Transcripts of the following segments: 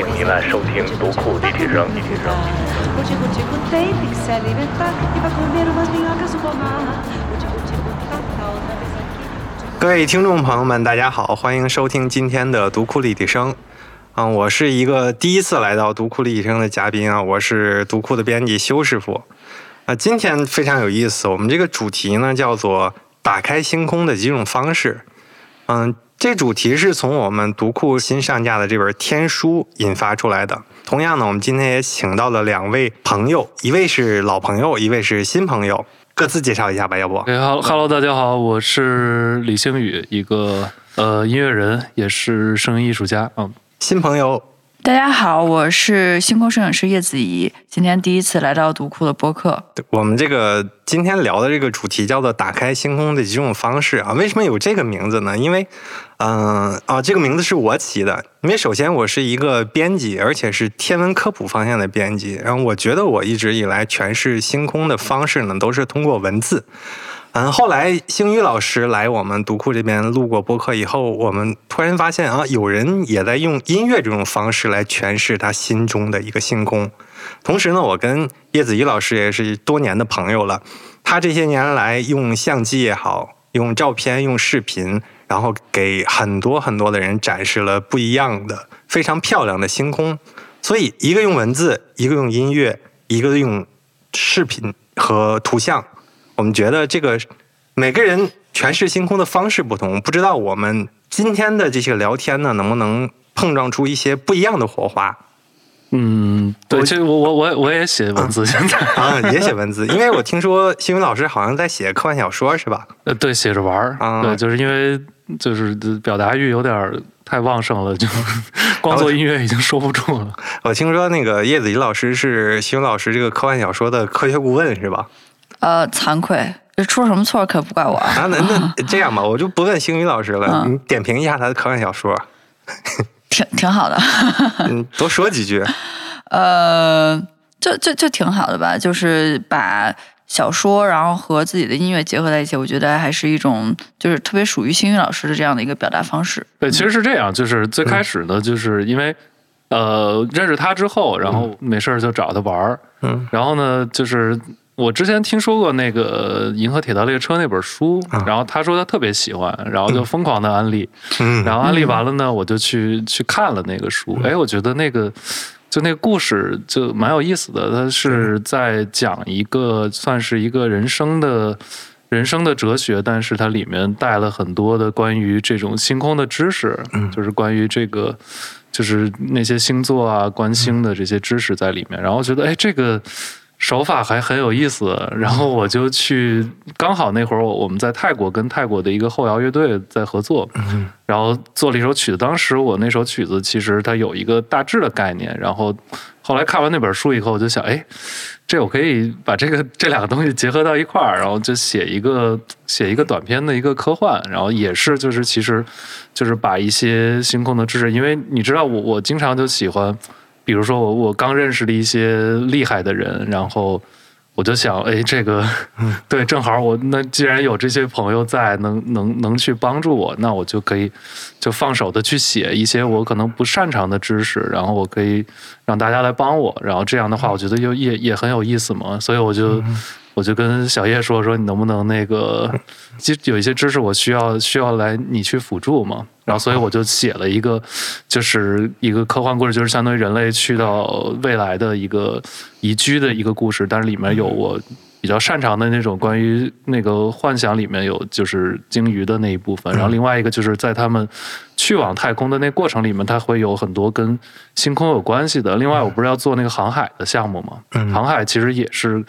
迎您来收听读库立体声。立体声。各位听众朋友们，大家好，欢迎收听今天的读库立体声。嗯，我是一个第一次来到读库立体声的嘉宾啊，我是读库的编辑修师傅。啊，今天非常有意思，我们这个主题呢叫做“打开星空的几种方式”。嗯，这主题是从我们读库新上架的这本《天书》引发出来的。同样呢，我们今天也请到了两位朋友，一位是老朋友，一位是新朋友，各自介绍一下吧，要不？哎哈哈喽，大家好，我是李星宇，一个呃音乐人，也是声音艺术家。嗯，新朋友大家好，我是星空摄影师叶子怡，今天第一次来到读库的播客。对我们这个今天聊的这个主题叫做“打开星空的几种方式”啊，为什么有这个名字呢？因为，嗯、啊，这个名字是我起的。因为首先我是一个编辑，而且是天文科普方向的编辑。然后我觉得我一直以来诠释星空的方式呢，都是通过文字。嗯，后来星宇老师来我们读库这边录过播客以后，我们突然发现啊，有人也在用音乐这种方式来诠释他心中的一个星空。同时呢，我跟叶子怡老师也是多年的朋友了。他这些年来用相机也好，用照片、用视频，然后给很多很多的人展示了不一样的、非常漂亮的星空。所以，一个用文字，一个用音乐，一个用视频和图像。我们觉得这个每个人诠释星空的方式不同，不知道我们今天的这些聊天呢，能不能碰撞出一些不一样的火花？嗯，对，我其实我我我我也写文字，现在啊，也写文字，因为我听说新宇老师好像在写科幻小说，是吧？呃对写着玩儿，啊对，就是因为就是表达欲有点太旺盛了，就 光做音乐已经收不住了。我听说那个叶子怡老师是新宇老师这个科幻小说的科学顾问，是吧？呃，惭愧，出什么错可不怪我。啊，那那 这样吧，我就不问星宇老师了，嗯你点评一下他的科幻小说，挺挺好的，嗯，多说几句。呃，就就就挺好的吧，就是把小说然后和自己的音乐结合在一起，我觉得还是一种就是特别属于星宇老师的这样的一个表达方式。对，其实是这样，就是最开始呢，就是因为呃认识他之后，然后没事儿就找他玩儿，嗯然后呢，就是我之前听说过那个《银河铁道列车》那本书，啊然后他说他特别喜欢，然后就疯狂的安利，嗯。然后安利完了呢，我就去去看了那个书，哎，我觉得那个。就那个故事就蛮有意思的，它是在讲一个算是一个人生的人生的哲学，但是它里面带了很多的关于这种星空的知识，就是关于这个就是那些星座啊、观星的这些知识在里面。然后觉得，哎，这个手法还很有意思。然后我就去，刚好那会儿我我们在泰国跟泰国的一个后摇乐队在合作，然后做了一首曲子。当时我那首曲子其实它有一个大致的概念，然后后来看完那本书以后，我就想，哎，这我可以把这个这两个东西结合到一块儿，然后就写一个写一个短篇的一个科幻，然后也是就是其实就是把一些星空的知识，因为你知道我我经常就喜欢，比如说我我刚认识的一些厉害的人，然后。我就想，哎，这个，对，正好我那既然有这些朋友在，能能能去帮助我，那我就可以就放手的去写一些我可能不擅长的知识，然后我可以让大家来帮我，然后这样的话，我觉得又也也很有意思嘛，所以我就。我就跟小叶说说，你能不能那个，其实有一些知识我需要需要来你去辅助嘛，然后所以我就写了一个，就是一个科幻故事，就是相当于人类去到未来的一个宜居的一个故事，但是里面有我比较擅长的那种关于那个幻想里面有就是鲸鱼的那一部分，然后另外一个就是在他们去往太空的那过程里面，它会有很多跟星空有关系的。另外，我不是要做那个航海的项目嘛，航海其实也是。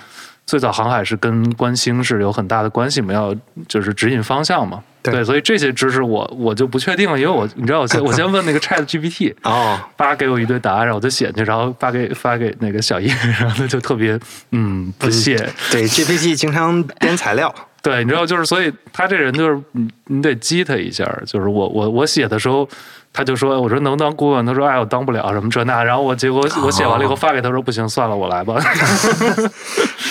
最早航海是跟观星是有很大的关系嘛，要就是指引方向嘛。对所以这些知识我我就不确定了，因为我你知道我先 我先问那个 Chat GPT，哦，发给我一堆答案，然后我就写进去，然后发给发给那个小叶，然后他就特别嗯不屑。对，GPT 经常编材料，对，你知道就是，所以他这人就是你你得激他一下，就是我我我写的时候。他就说：“我说能当顾问？”他说：“哎，我当不了什么这那。”然后我结果我写完了以后发给他说：“不行，算了，我来吧。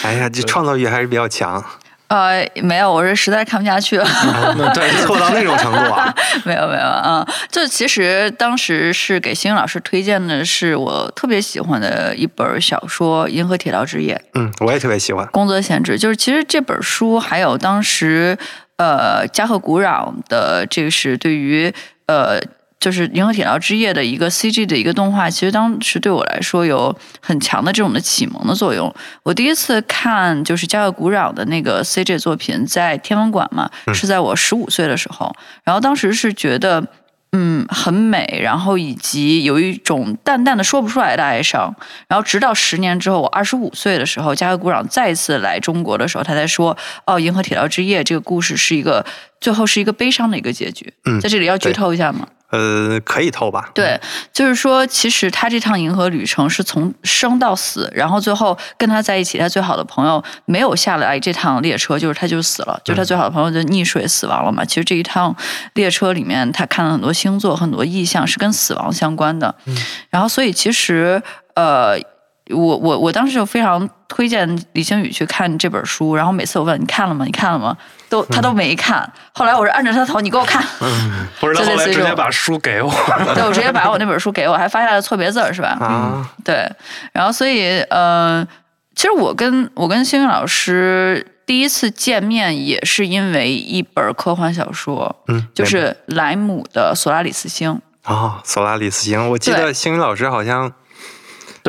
哎呀，这创造欲还是比较强。呃，没有，我是实在看不下去了。对，错到那种程度啊？没有没有嗯，就其实当时是给星星老师推荐的是我特别喜欢的一本小说《银河铁道之夜》，嗯，我也特别喜欢。宫泽贤治。就是其实这本书还有当时呃加贺古壤的这个是对于呃。就是《银河铁道之夜》的一个 CG 的一个动画，其实当时对我来说有很强的这种的启蒙的作用。我第一次看就是加贺鼓壤的那个 CG 作品，在天文馆嘛，是在我十五岁的时候。然后当时是觉得，嗯，很美，然后以及有一种淡淡的说不出来的哀伤。然后直到十年之后，我二十五岁的时候，加贺鼓壤再次来中国的时候，他才说：“哦，《银河铁道之夜》这个故事是一个最后是一个悲伤的一个结局。”嗯在这里要剧透一下吗？呃，可以透吧？对，就是说，其实他这趟银河旅程是从生到死，然后最后跟他在一起，他最好的朋友没有下来这趟列车，就是他就死了，就是他最好的朋友就溺水死亡了嘛。其实这一趟列车里面，他看了很多星座，很多意象是跟死亡相关的。然后，所以其实呃。我我我当时就非常推荐李星宇去看这本书，然后每次我问你看了吗？你看了吗？都他都没看。后来我是按着他头，你给我看。不是 他后来直接把书给我，对我直接把我那本书给我，还发下了错别字儿，是吧？啊，对，然后所以呃，其实我跟我跟星宇老师第一次见面也是因为一本科幻小说，嗯，就是莱姆的《索拉里斯星》。哦，索拉里斯星，我记得星宇老师好像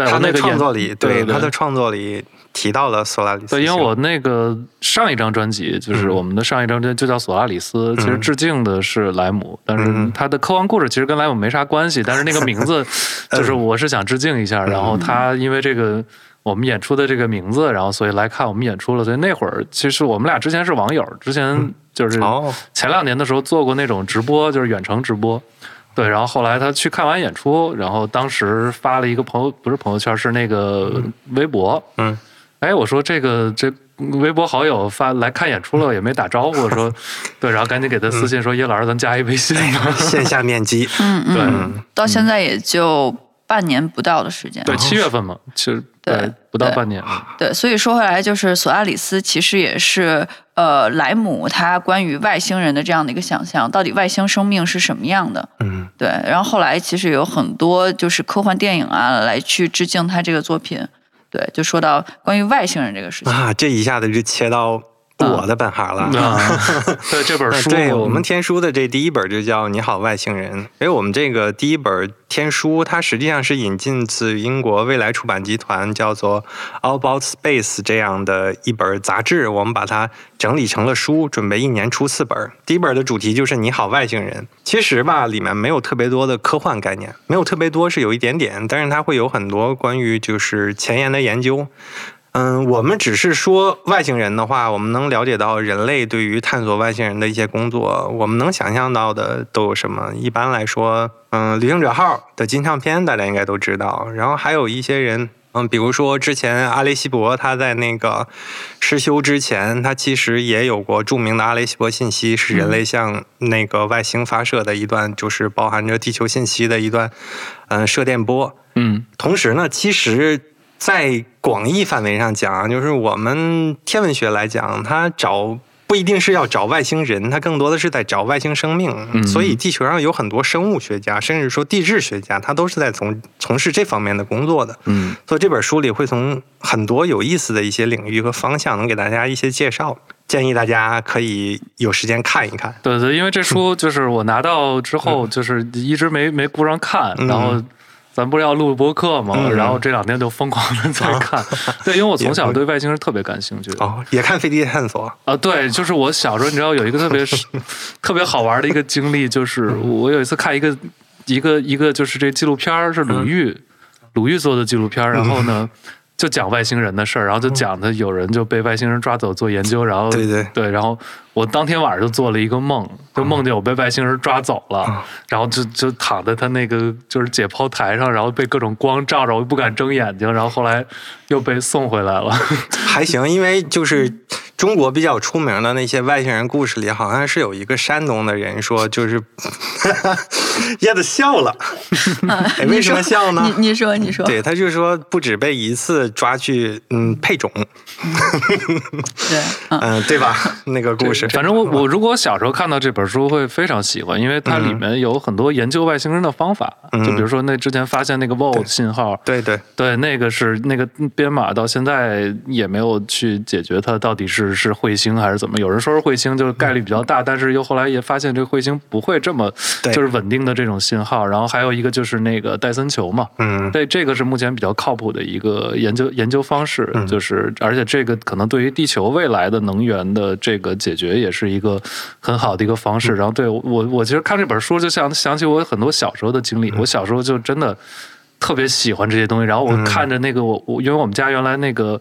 对他那个创作里，对他的创作里提到了索拉里斯对，因为我那个上一张专辑就是嗯。我们的上一张专辑就叫《索拉里斯》，其实致敬的是莱姆，但是嗯。他的科幻故事其实跟莱姆没啥关系，但是那个名字 就是我是想致敬一下，然后他因为这个。我们演出的这个名字，然后所以来看我们演出了。所以那会儿其实我们俩之前是网友，之前就是哦，前两年的时候做过那种直播，就是远程直播。对，然后后来他去看完演出，然后当时发了一个朋友，不是朋友圈，是那个微博。嗯，哎，我说这个这微博好友发来看演出了，也没打招呼，说 对，然后赶紧给他私信说叶老师，咱加一微信吧。线下面基，嗯对嗯，到现在也就半年不到的时间。对，七月份嘛，其实对对不到半年。对，所以说回来就是索阿里斯其实也是呃莱姆他关于外星人的这样的一个想象，到底外星生命是什么样的？嗯，对，然后后来其实有很多就是科幻电影啊来去致敬他这个作品。对，就说到关于外星人这个事情。啊，这一下子就切到我的本行了。啊，对这本书，对我们天书的这第一本就叫《你好，外星人》。因为我们这个第一本天书，它实际上是引进自英国未来出版集团叫做《All About Space》这样的一本杂志，我们把它整理成了书，准备一年出四本。第一本的主题就是《你好，外星人》。其实吧，里面没有特别多的科幻概念，没有特别多是有一点点，但是它会有很多关于就是前沿的研究。嗯，我们只是说外星人的话，我们能了解到人类对于探索外星人的一些工作，我们能想象到的都有什么？一般来说，嗯，旅行者号的金唱片大家应该都知道，然后还有一些人。嗯，比如说之前阿雷西博他在那个失修之前，他其实也有过著名的阿雷西博信息，是人类向那个外星发射的一段，就是包含着地球信息的一段，嗯，射电波。嗯同时呢，其实，在广义范围上讲，就是我们天文学来讲，它找不一定是要找外星人，它更多的是在找外星生命。嗯所以地球上有很多生物学家，甚至说地质学家，他都是在从从事这方面的工作的。嗯所以这本书里会从很多有意思的一些领域和方向，能给大家一些介绍。建议大家可以有时间看一看。对对，因为这书就是我拿到之后，就是一直没没顾上看，嗯然后。咱不是要录播客吗？嗯然后这两天就疯狂的在看，对，因为我从小对外星人特别感兴趣哦，也看飞碟探索。啊，对，就是我小时候，你知道有一个特别 特别好玩的一个经历，就是我有一次看一个一个一个就是这纪录片儿是鲁豫鲁豫做的纪录片，然后呢就讲外星人的事儿，然后就讲的有人就被外星人抓走做研究，然后对对。对，然后我当天晚上就做了一个梦，就梦见我被外星人抓走了，啊然后就就躺在他那个就是解剖台上，然后被各种光照着，我又不敢睁眼睛，然后后来又被送回来了。还行，因为就是中国比较出名的那些外星人故事里，好像是有一个山东的人说，就是 叶子笑了，哎，为什么笑呢？你你说你说，对，他就说不止被一次抓去嗯配种，对，嗯嗯，对吧？那个故事，反正我我如果小时候看到这本书会非常喜欢，因为它里面有很多研究外星人的方法，嗯就比如说那之前发现那个 VO 信号，对对，对，那个是那个编码到现在也没有去解决它到底是是彗星还是怎么。有人说是彗星，就是概率比较大，但是又后来也发现这个彗星不会这么对。就是稳定的这种信号。然后还有一个就是那个戴森球嘛，嗯。对，这个是目前比较靠谱的一个研究研究方式，嗯。就是而且这个可能对于地球未来的能源的这个解决也是一个很好的一个方嗯式。然后对我我其实看这本书就像想起我很多小时候的经嗯历，我小时候就真的特别喜欢这些东西。然后我嗯看着那个我我因为我们家原来那个。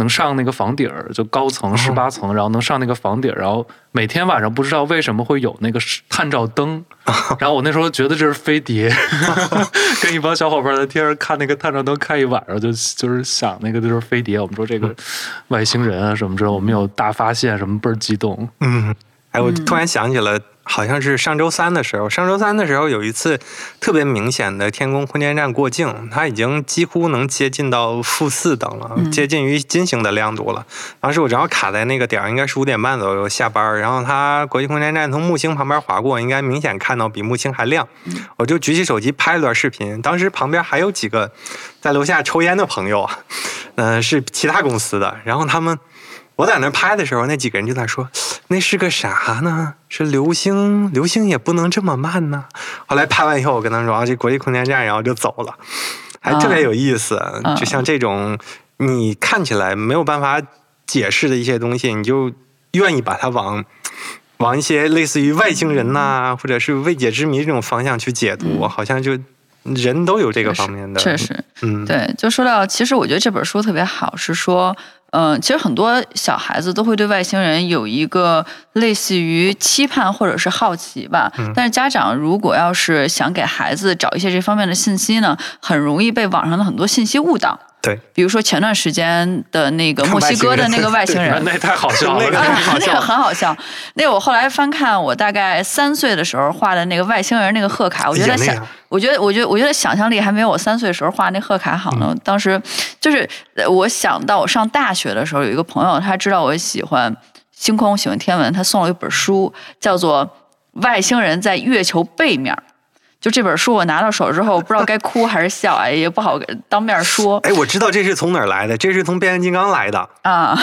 能上那个房顶儿，就高层十八层，然后能上那个房顶儿，然后每天晚上不知道为什么会有那个探照灯，然后我那时候觉得这是飞碟，跟一帮小伙伴在天上看那个探照灯看一晚上，就就是想那个就是飞碟。我们说这个外星人啊什么之类，我们有大发现什么倍儿激动。嗯，哎，我突然想起了，好像是上周三的时候，上周三的时候有一次特别明显的天宫空间站过境，它已经几乎能接近到负四等了，接近于金星的亮度了。当时我正好卡在那个点儿，应该是五点半左右下班儿，然后它国际空间站从木星旁边划过，应该明显看到比木星还亮。我就举起手机拍了段视频，当时旁边还有几个在楼下抽烟的朋友啊，嗯、是其他公司的，然后他们。我在那拍的时候，那几个人就在说：“那是个啥呢？是流星？流星也不能这么慢呢。”后来拍完以后，我跟他说：“啊，这国际空间站，然后就走了，还特别有意思。嗯就像这种你看起来没有办法解释的一些东西，你就愿意把它往往一些类似于外星人呐、或者是未解之谜这种方向去解读，好像就人都有这个方面的，确实，嗯，对，就说到，其实我觉得这本书特别好，是说，嗯、其实很多小孩子都会对外星人有一个类似于期盼或者是好奇吧。嗯但是家长如果要是想给孩子找一些这方面的信息呢，很容易被网上的很多信息误导。对，比如说前段时间的那个墨西哥的那个外星人，那太好笑了，那个啊太好笑那个很好笑。那个我后来翻看我大概三岁的时候画的那个外星人那个贺卡，我觉得想我觉得，我觉得，我觉得想象力还没有我三岁的时候画那贺卡好呢。嗯当时就是呃我想到我上大学的时候，有一个朋友，他知道我喜欢星空，喜欢天文，他送了一本书，叫做《外星人在月球背面》。就这本书我拿到手之后，不知道该哭还是笑，哎，也不好当面说。哎，我知道这是从哪儿来的，这是从变形金刚来的。啊，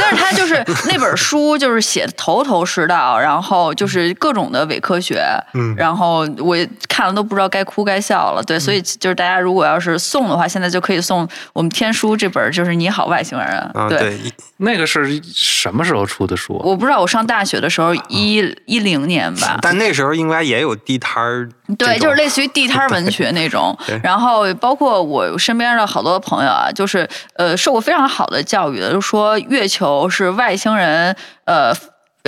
但是他就是 那本书，就是写的头头是道，然后就是各种的伪科学，嗯然后我看了都不知道该哭该笑了。对，所以就是大家如果要是送的话，现在就可以送我们天书这本，就是《你好外星人》啊，对。对，那个是什么时候出的书啊？我不知道，我上大学的时候一一零年吧，但那时候应该也有地摊儿这种，对，就是类似于地摊文学那种。然后包括我身边的好多朋友啊，就是呃受过非常好的教育的，就说月球是外星人呃。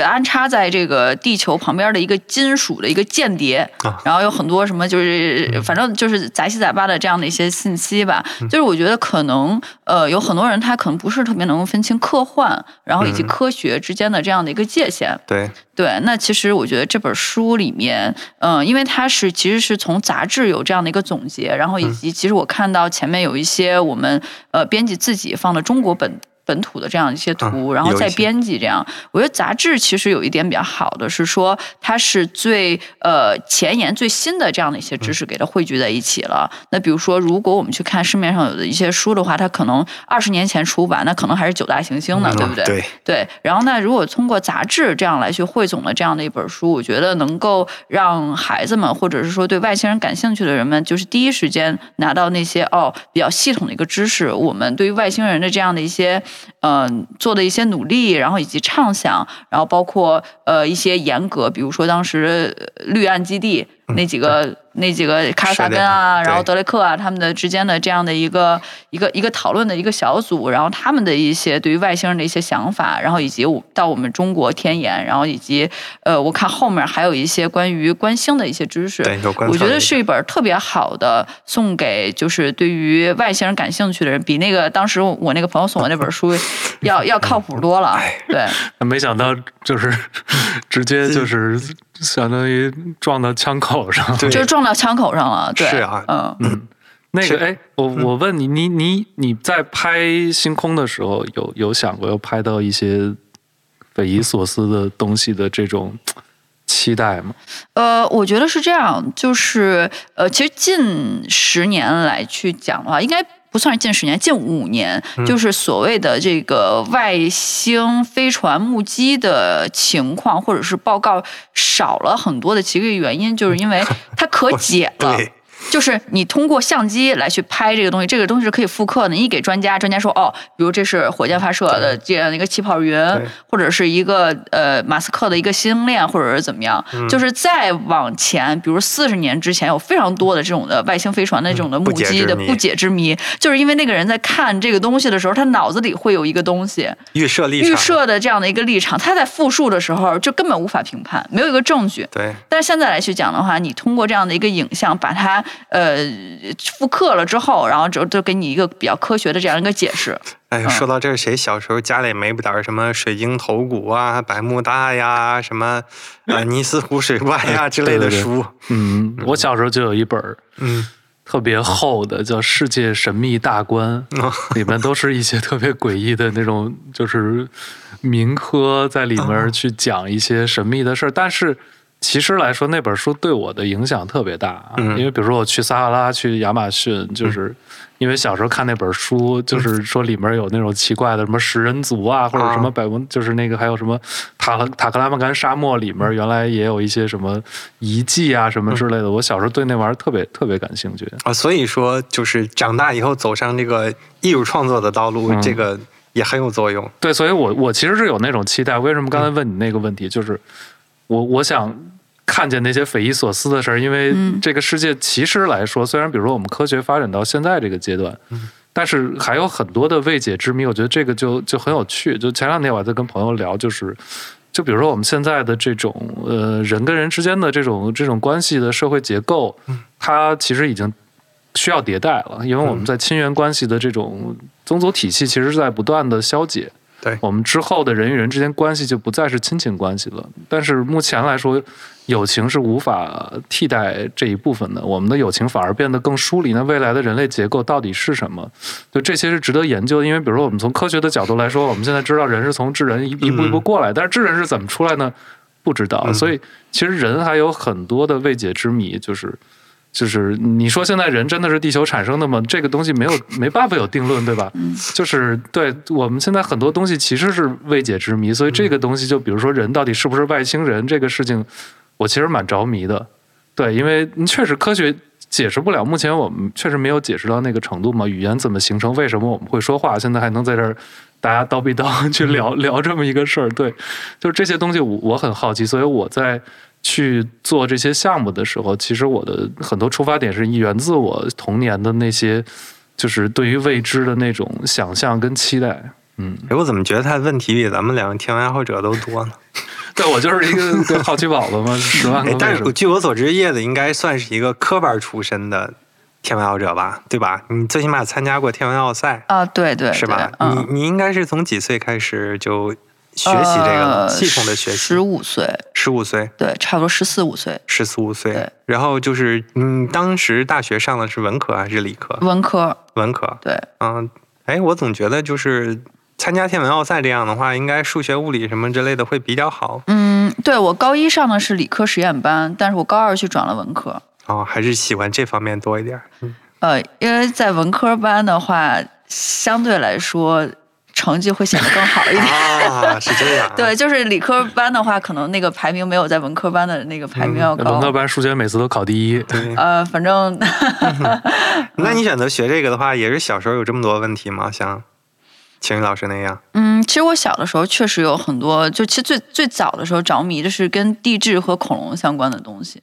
安插在这个地球旁边的一个金属的一个间谍，啊然后有很多什么就是反正就是杂七杂八的这样的一些信息吧。就是我觉得可能呃有很多人他可能不是特别能够分清科幻，然后以及嗯科学之间的这样的一个界限。对，对，那其实我觉得这本书里面，嗯、因为它是其实是从杂志有这样的一个总结，然后以及其实我看到前面有一些我们呃编辑自己放的中国本。本土的这样一些图，然后再编辑这样，我觉得杂志其实有一点比较好的是说，它是最呃前沿最新的这样的一些知嗯识给它汇聚在一起了。那比如说，如果我们去看市面上有的一些书的话，它可能二十年前出版，那可能还是九大行星呢，对不对？嗯对，对，然后呢，如果通过杂志这样来去汇总了这样的一本书，我觉得能够让孩子们或者是说对外星人感兴趣的人们，就是第一时间拿到那些哦比较系统的一个知识，我们对于外星人的这样的一些嗯、做的一些努力，然后以及畅想，然后包括呃一些严格，比如说当时绿岸基地。那几个那几个卡尔萨根啊，然后德雷克啊，他们的之间的这样的一个一个一个讨论的一个小组，然后他们的一些对于外星人的一些想法，然后以及到我们中国天眼，然后以及呃，我看后面还有一些关于观星的一些知识。我觉得是一本特别好的送给就是对于外星人感兴趣的人，比那个当时我那个朋友送我那本书 要要靠谱多了。对，没想到就是直接就是相当于撞到枪口上，就是撞到枪口上了。对，是啊，嗯嗯，那个哎，我我问你，你你你在拍星空的时候，有有想过要拍到一些匪夷所思的东西的这种期待吗？呃，我觉得是这样，就是呃，其实近十年来去讲的话，应该。不算是近十年，近五年，就是所谓的这个外星飞船目击的情况，或者是报告少了很多的其中一个原因，就是因为它可 解了。就是你通过相机来去拍这个东西，这个东西是可以复刻的。你给专家，专家说哦，比如这是火箭发射的这样的一个气泡云，或者是一个呃马斯克的一个星链，或者是怎么样。就是再往前，比如四十年之前，有非常多的这种的外星飞船的这种的目击的不解之谜，就是因为那个人在看这个东西的时候，他脑子里会有一个东西预设立场，预设的这样的一个立场，他在复述的时候就根本无法评判，没有一个证据。对。但是现在来去讲的话，你通过这样的一个影像把它。呃，复刻了之后，然后就就给你一个比较科学的这样一个解释。哎，说到这，谁小时候家里没不点什么水晶头骨啊、百慕大呀、什么呃尼斯湖水怪呀之类的 书？嗯，我小时候就有一本嗯，特别厚的，叫《世界神秘大观》，里面都是一些特别诡异的那种，就是民科在里面去讲一些神秘的事儿，但是。其实来说，那本书对我的影响特别大，因为比如说我去撒哈拉、去亚马逊，就是因为小时候看那本书，就是说里面有那种奇怪的什么食人族啊，或者什么百文，就是那个还有什么塔塔克拉玛干沙漠里面原来也有一些什么遗迹啊什么之类的。我小时候对那玩意儿特别特别感兴趣啊，所以说就是长大以后走上这个艺术创作的道路，这个也很有作用。对，所以我我其实是有那种期待。为什么刚才问你那个问题，就是我我想。看见那些匪夷所思的事儿，因为这个世界其实来说，虽然比如说我们科学发展到现在这个阶段，但是还有很多的未解之谜。我觉得这个就就很有趣。就前两天我还在跟朋友聊，就是就比如说我们现在的这种呃人跟人之间的这种这种关系的社会结构，它其实已经需要迭代了，因为我们在亲缘关系的这种宗族体系，其实是在不断的消解。对我们之后的人与人之间关系就不再是亲情关系了。但是目前来说，友情是无法替代这一部分的。我们的友情反而变得更疏离。那未来的人类结构到底是什么？就这些是值得研究的。因为比如说，我们从科学的角度来说，我们现在知道人是从智人一一步一步过来，但是智人是怎么出来呢？不知道。所以其实人还有很多的未解之谜，就是。就是你说现在人真的是地球产生的吗？这个东西没有没办法有定论，对吧？就是对我们现在很多东西其实是未解之谜，所以这个东西就比如说人到底是不是外星人这个事情，我其实蛮着迷的。对，因为确实科学解释不了，目前我们确实没有解释到那个程度嘛。语言怎么形成？为什么我们会说话？现在还能在这儿大家叨逼叨去聊 聊这么一个事儿？对，就是这些东西我我很好奇，所以我在。去做这些项目的时候，其实我的很多出发点是源自我童年的那些，就是对于未知的那种想象跟期待。嗯，哎，我怎么觉得他的问题比咱们两个天文爱好者都多呢？对，我就是一个好奇宝宝嘛，十万个。但是据我所知，叶子应该算是一个科班出身的天文爱好者吧？对吧？你最起码参加过天文奥赛啊？对对，是吧？你你应该是从几岁开始就？学习这个系统的学习，十五岁，十五岁，对，差不多十四五岁，十四五岁。然后就是，嗯，当时大学上的是文科还是理科？文科，文科。对，嗯，哎，我总觉得就是参加天文奥赛这样的话，应该数学、物理什么之类的会比较好。嗯，对我高一上的是理科实验班，但是我高二去转了文科。哦，还是喜欢这方面多一点。嗯，呃，因为在文科班的话，相对来说。成绩会显得更好一点 啊，是这样。对，就是理科班的话，可能那个排名没有在文科班的那个排名要高。文科班数学每次都考第一。呃，反正。那你选择学这个的话，也是小时候有这么多问题吗？像晴雨老师那样？嗯，其实我小的时候确实有很多，就其实最最早的时候着迷的是跟地质和恐龙相关的东西。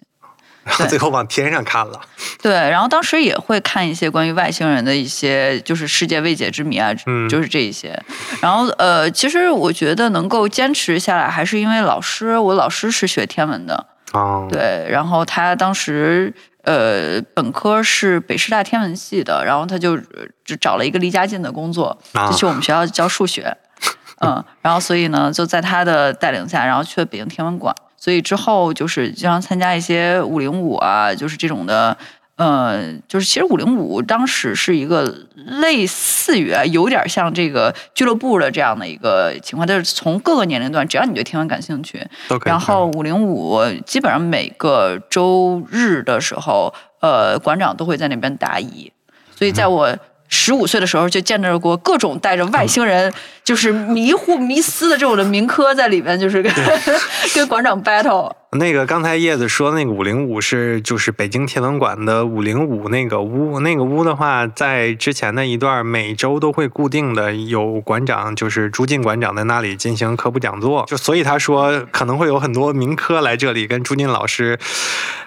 然后最后往天上看了。对，然后当时也会看一些关于外星人的一些就是世界未解之谜啊，嗯就是这一些。然后呃，其实我觉得能够坚持下来，还是因为老师，我老师是学天文的，哦，对，然后他当时呃本科是北师大天文系的，然后他就呃就找了一个离家近的工作，啊就去我们学校教数学，嗯，然后所以呢就在他的带领下，然后去了北京天文馆，所以之后就是经常参加一些五零五啊，就是这种的。呃，就是其实五零五当时是一个类似于啊有点像这个俱乐部的这样的一个情况，但是从各个年龄段，只要你对天文感兴趣。然后五零五基本上每个周日的时候，呃，馆长都会在那边答疑，所以在我十五岁的时候就见着过各种带着外星人就是迷糊迷思的这种的民科在里面，就是跟 跟馆长 battle。那个刚才叶子说那个五零五是就是北京天文馆的五零五那个屋，那个屋的话，在之前的一段每周都会固定的有馆长，就是朱进馆长在那里进行科普讲座，就所以他说可能会有很多民科来这里跟朱进老师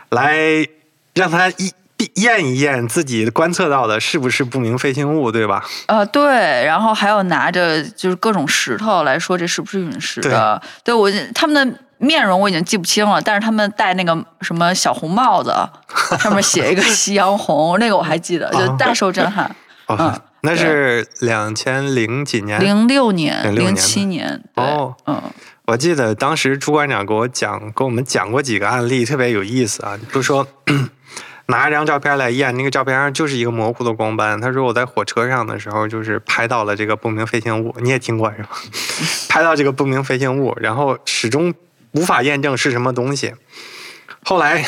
来让他一。验一验自己观测到的是不是不明飞行物，对吧？呃，对，然后还有拿着就是各种石头来说这是不是陨石的？对我他们的面容我已经记不清了，但是他们戴那个什么小红帽子，上面写一个夕阳红，那个我还记得，就大受震撼。哦、嗯，那是两千零几年，零六年、零七年。哦，嗯，我记得当时朱馆长给我讲，给我们讲过几个案例，特别有意思啊，就说。拿一张照片来验，那个照片上就是一个模糊的光斑。他说我在火车上的时候，就是拍到了这个不明飞行物，你也听过是吧？拍到这个不明飞行物，然后始终无法验证是什么东西。后来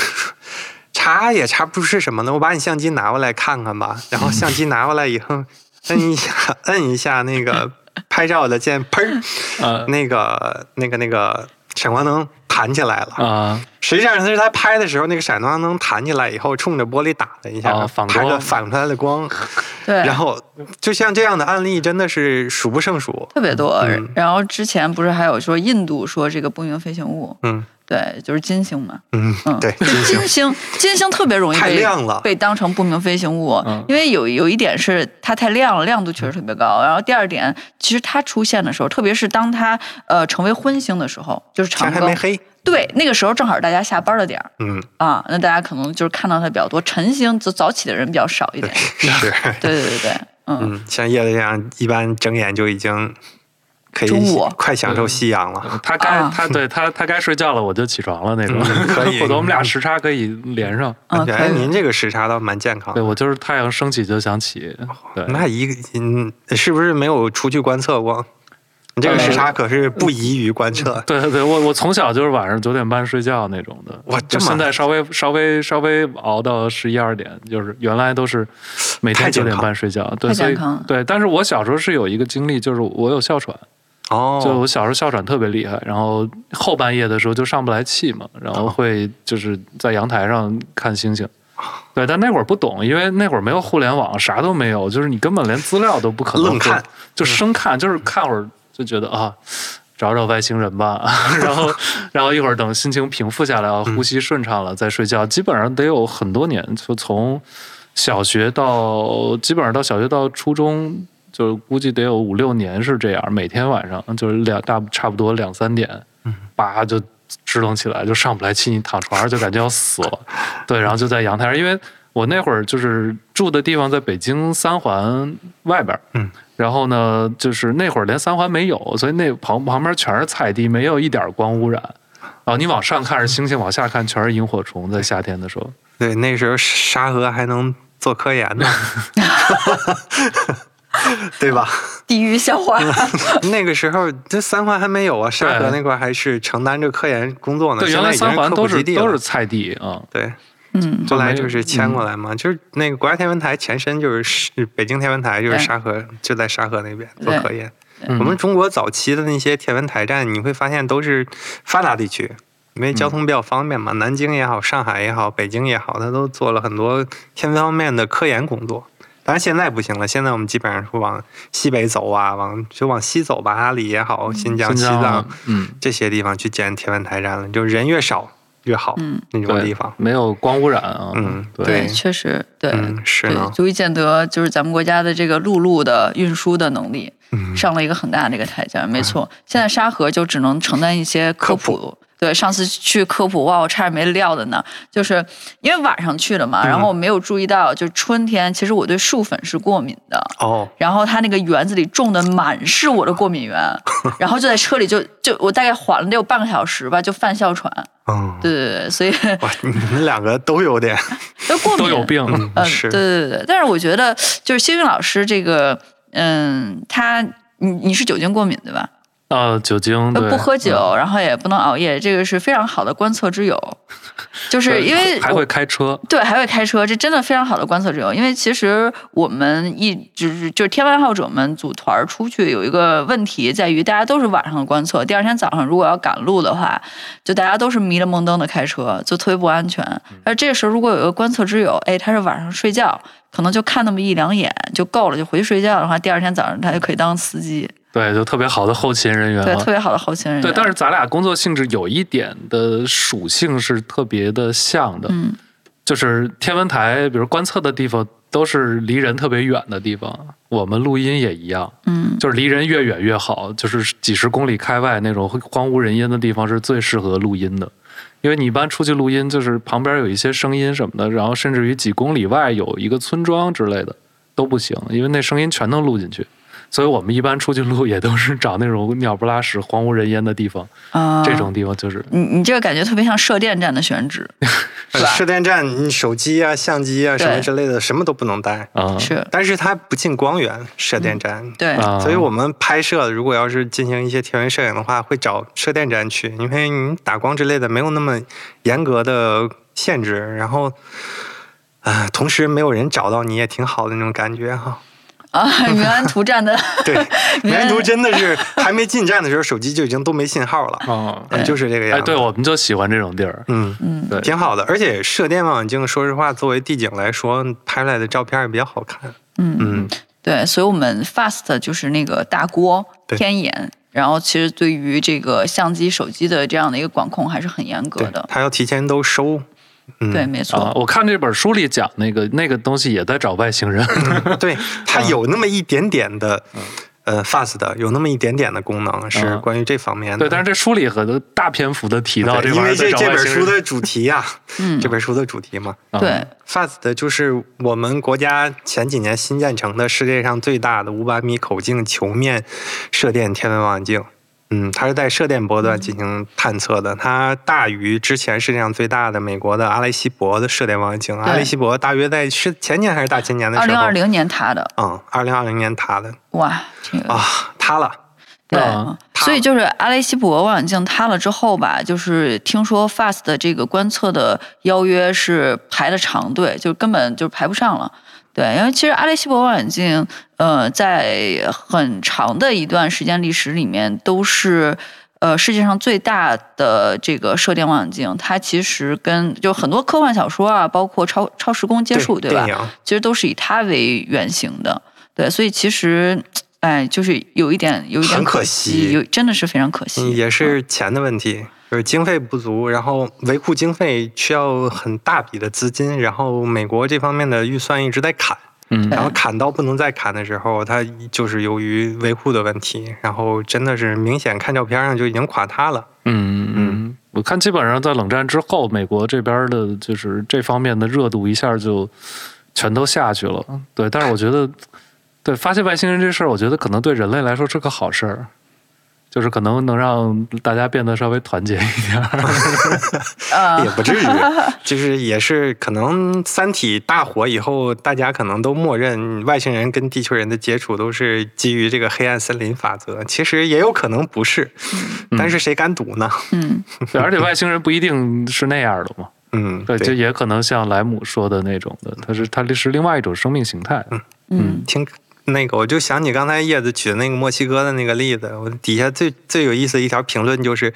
查也查不出是什么呢，我把你相机拿过来看看吧。然后相机拿过来以后，摁一下，摁一下那个拍照的键，砰，呃，那个那个那个闪光灯弹起来了啊。实际上是他拍的时候，那个闪光灯弹起来以后，冲着玻璃打了一下，哦、反拍的反出来的光。对，然后就像这样的案例真的是数不胜数，特别多。嗯、然后之前不是还有说印度说这个不明飞行物，嗯，对，就是金星嘛，嗯嗯，对，金星金星特别容易太亮了，被当成不明飞行物，嗯、因为有有一点是它太亮了，亮度确实特别高。然后第二点，其实它出现的时候，特别是当它呃成为昏星的时候，就是长天还没黑。对，那个时候正好大家下班的点儿，嗯啊，那大家可能就是看到它比较多。晨星早早起的人比较少一点，是，对对对对，嗯嗯，像叶子这样，一般睁眼就已经可以快享受夕阳了。他该他对他他该睡觉了，我就起床了那种，可以，否则我们俩时差可以连上。哎，您这个时差倒蛮健康。对我就是太阳升起就想起。对，那一个嗯，是不是没有出去观测过？你这个时差可是不宜于观测。对对对，我我从小就是晚上九点半睡觉那种的。我，就现在稍微稍微稍微熬到十一二点，就是原来都是每天九点半睡觉。对，所以对，但是我小时候是有一个经历，就是我有哮喘。哦。就我小时候哮喘特别厉害，然后后半夜的时候就上不来气嘛，然后会就是在阳台上看星星。对，但那会儿不懂，因为那会儿没有互联网，啥都没有，就是你根本连资料都不可能愣看，就生看，就是看会儿。就觉得啊，找找外星人吧，然后，然后一会儿等心情平复下来，呼吸顺畅了再睡觉。基本上得有很多年，就从小学到基本上到小学到初中，就是估计得有五六年是这样，每天晚上就是两大差不多两三点，叭就支棱起来，就上不来气，你躺床上就感觉要死了。对，然后就在阳台上，因为我那会儿就是住的地方在北京三环外边，嗯。然后呢，就是那会儿连三环没有，所以那旁旁边全是菜地，没有一点光污染。然后你往上看是星星，往下看全是萤火虫。在夏天的时候，对，那时候沙河还能做科研呢，对吧？地狱笑话。那个时候这三环还没有啊，沙河那块还是承担着科研工作呢。对，原来三环都是都是菜菜地啊。对。嗯，后来就是迁过来嘛，嗯、就是那个国家天文台前身就是北京天文台，就是沙河，就在沙河那边做科研。我们中国早期的那些天文台站，你会发现都是发达地区，因为交通比较方便嘛，嗯、南京也好，上海也好，北京也好，它都做了很多天文方面的科研工作。当然现在不行了，现在我们基本上是往西北走啊，往就往西走吧，阿里也好，新疆、西藏，嗯，这些地方去建天文台站了，就人越少。越好，嗯那种地方。没有光污染啊。嗯对对，确实对。嗯，是对呢，，足以见得就是咱们国家的这个陆路的运输的能力嗯上了一个很大的一个台阶。没错，现在沙河就只能承担一些科科普。对，上次去科普哇，我差点没撂在那儿，就是因为晚上去的嘛，嗯然后我没有注意到，就春天其实我对树粉是过敏的，哦，然后他那个园子里种的满是我的过敏源，然后就在车里就就我大概缓了得有半个小时吧，就犯哮喘。嗯，对对对，所以哇，你们两个都有点，都过敏都有病。嗯，是对对对对，但是我觉得就是星云老师这个，嗯，他你你是酒精过敏对吧？啊，酒精呃对不喝酒，嗯然后也不能熬夜，这个是非常好的观测之友，就是因为还会开车，对，还会开车，这真的非常好的观测之友。因为其实我们一就是就是天文爱好者们组团出去有一个问题在于，大家都是晚上的观测，第二天早上如果要赶路的话，就大家都是迷了蒙灯的开车，就特别不安全。而这个时候如果有一个观测之友，哎，他是晚上睡觉，可能就看那么一两眼就够了，就回去睡觉的话，第二天早上他就可以当司机，对，就特别好的后勤人员对，特。别好的后勤人员。对，但是咱俩工作性质有一点的属性是特别的像的，嗯就是天文台，比如观测的地方都是离人特别远的地方，我们录音也一样，嗯就是离人越远越好，就是几十公里开外那种荒无人烟的地方是最适合录音的。因为你一般出去录音，就是旁边有一些声音什么的，然后甚至于几公里外有一个村庄之类的都不行，因为那声音全能录进去。所以我们一般出去录也都是找那种鸟不拉屎、荒无人烟的地方，啊，这种地方就是你你这个感觉特别像射电站的选址，是吧？射电站，你手机啊、相机啊什么之类的，什么都不能带。啊，是但是它不进光源，射电站。对，啊，所以我们拍摄，如果要是进行一些天文摄影的话，会找射电站去，因为你打光之类的没有那么严格的限制，然后，啊、同时没有人找到你也挺好的那种感觉哈。啊，原安图站的，对，原图真的是还没进站的时候，手机就已经都没信号了，啊，嗯就是这个样哎，对，我们就喜欢这种地儿，嗯，嗯，对，挺好的，而且射电望远镜，说实话，作为地景来说，拍出来的照片也比较好看。嗯。嗯，对，所以我们 fast 就是那个大锅对。天眼，然后其实对于这个相机、手机的这样的一个管控还是很严格的，。他要提前都收。嗯，对，没错。啊，我看这本书里讲那个那个东西也在找外星人，对，它有那么一点点的，呃，fast 的有那么一点点的功能是嗯。关于这方面的。对，但是这书里很多大篇幅的提到这因为这这本书的主题呀、嗯。这本书的主题嘛啊。对，，fast 就是我们国家前几年新建成的世界上最大的五百米口径球面射电天文望远镜。嗯，它是在射电波段进行探测的，它大于之前世界上最大的美国的阿雷西博的射电望远镜。阿雷西博大约在是前年还是大前年的时候，二零二零年塌的，嗯，二零二零年塌的哇，这个啊，塌了。对啊，所以就是阿雷西博望远镜塌了之后吧，就是听说 FAST 的这个观测的邀约是排了长队，就根本就排不上了。对，因为其实阿雷西博望远镜，呃，在很长的一段时间历史里面都是。呃，世界上最大的这个射电望远镜，它其实跟就很多科幻小说啊，包括超超时空接触，对吧？其实都是以它为原型的。对，所以其实，哎，就是有一点，有一点很可惜，惜有真的是非常可惜。嗯也是钱的问题，就是经费不足，然后维护经费需要很大笔的资金，然后美国这方面的预算一直在砍，嗯然后砍到不能再砍的时候，它就是由于维护的问题，然后真的是明显看照片上就已经垮塌了。嗯嗯，我看基本上在冷战之后，美国这边的就是这方面的热度一下就全都下去了。对，但是我觉得，对发现外星人这事儿，我觉得可能对人类来说是个好事儿。就是可能能让大家变得稍微团结一点也不至于，就是也是可能《三体》大火以后，大家可能都默认外星人跟地球人的接触都是基于这个黑暗森林法则，其实也有可能不是，但是谁敢赌呢？嗯，对，而且外星人不一定是那样的嘛，嗯，对，就也可能像莱姆说的那种的，它是它是另外一种生命形态，嗯。嗯。听那个，我就想起刚才叶子举的那个墨西哥的那个例子，我底下最最有意思的一条评论就是，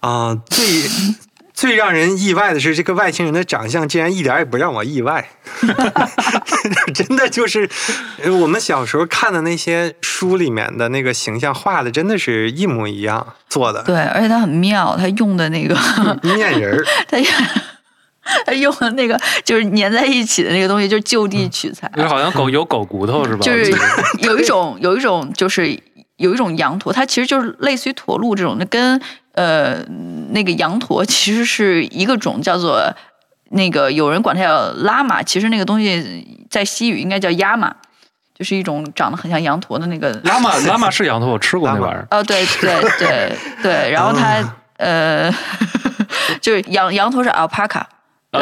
啊、最 最让人意外的是，这个外星人的长相竟然一点也不让我意外，真的就是呃我们小时候看的那些书里面的那个形象画的，真的是一模一样做的。对，而且他很妙，他用的那个面人儿，他他用的那个就是粘在一起的那个东西，就是就地取材，就是好像狗有狗骨头是吧？就是有一种有一种就是有一种羊驼，它其实就是类似于驼鹿这种的，跟呃那个羊驼其实是一个种，叫做那个有人管它叫拉玛，其实那个东西在西语应该叫亚马，就是一种长得很像羊驼的那个拉玛 拉玛是羊驼，我吃过那玩意儿。哦，对对对对，然后它、呃，就是羊羊驼是 alpaca，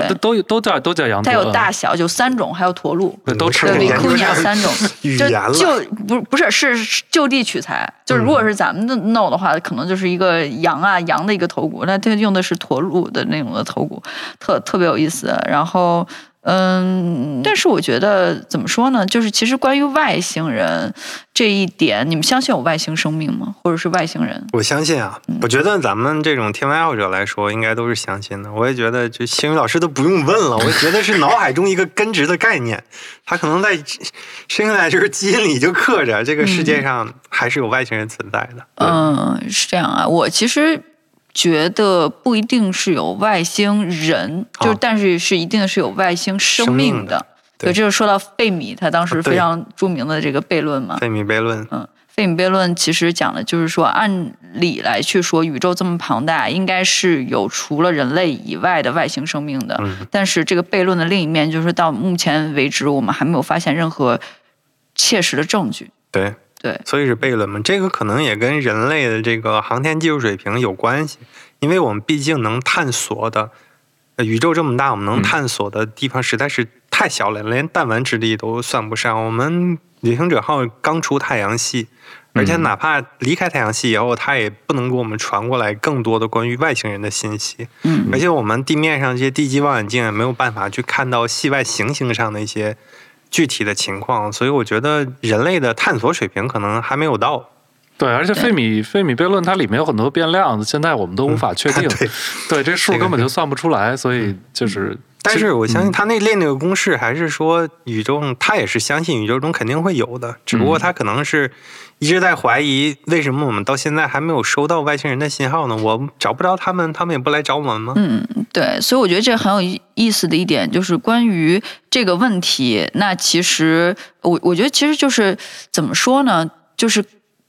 都都都叫都叫羊驼。它有大小，就三种，还有驼鹿。对都吃对过研究，vicuña 上三种，就就不不是是是就地取材，就是如果是咱们的弄的话，可能就是一个羊啊羊的一个头骨，那它用的是驼鹿的那种的头骨，特特别有意思。然后嗯，但是我觉得怎么说呢，就是其实关于外星人这一点，你们相信有外星生命吗？或者是外星人？我相信啊，我觉得咱们这种天文爱好者来说，应该都是相信的。我也觉得，就星宇老师都不用问了，我觉得是脑海中一个根植的概念，他可能在生下来就是基因里就刻着，这个世界上还是有外星人存在的。嗯，是这样啊。我其实觉得不一定是有外星人，哦就是但是是一定是有外星生生命命的的。对这就说到费米，他当时非常著名的这个悖论嘛。费米悖论，嗯，费米悖论其实讲的就是说，按理来去说，宇宙这么庞大，应该是有除了人类以外的外星生命的。嗯但是这个悖论的另一面，就是到目前为止，我们还没有发现任何切实的证据。对，对，所以是悖论嘛。这个可能也跟人类的这个航天技术水平有关系，因为我们毕竟能探索的，呃宇宙这么大，我们能探索的地方实在是太小了，连弹丸之地都算不上。我们旅行者号刚出太阳系，而且哪怕离开太阳系以后，它也不能给我们传过来更多的关于外星人的信息。嗯而且我们地面上这些地基望远镜也没有办法去看到系外行星上的一些具体的情况，所以我觉得人类的探索水平可能还没有到。对，而且费米费米悖论它里面有很多变量，现在我们都无法确定。对，对，这数根本就算不出来，所以就是。但是我相嗯信他那列那个公式，还是说宇宙中他也是相信宇宙中肯定会有的，只不过他可能是一直在怀疑为什么我们到现在还没有收到外星人的信号呢？我找不着他们，他们也不来找我们吗？嗯，对，所以我觉得这很有意意思的一点就是关于这个问题。那其实我我觉得其实就是怎么说呢，就是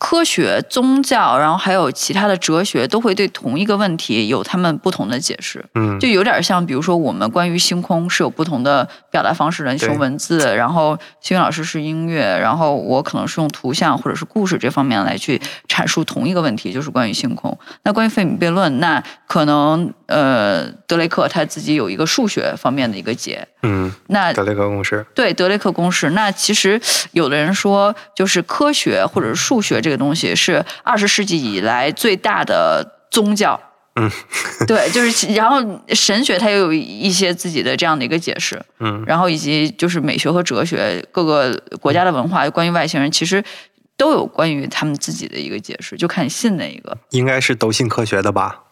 科学、宗教，然后还有其他的哲学，都会对同一个问题有他们不同的解释。嗯，就有点像，比如说我们关于星空是有不同的表达方式的，你是用文字，然后星云老师是音乐，然后我可能是用图像或者是故事这方面来去阐述同一个问题，就是关于星空。那关于费米悖论，那可能呃德雷克他自己有一个数学方面的一个解，嗯，那德雷克公式，对德雷克公式，那其实有的人说，就是科学或者是数学这个东西是二十世纪以来最大的宗教。嗯，对，就是然后神学它也有一些自己的这样的一个解释，嗯，然后以及就是美学和哲学各个国家的文化关于外星人其实都有关于他们自己的一个解释，就看你信哪一个。应该是都信科学的吧？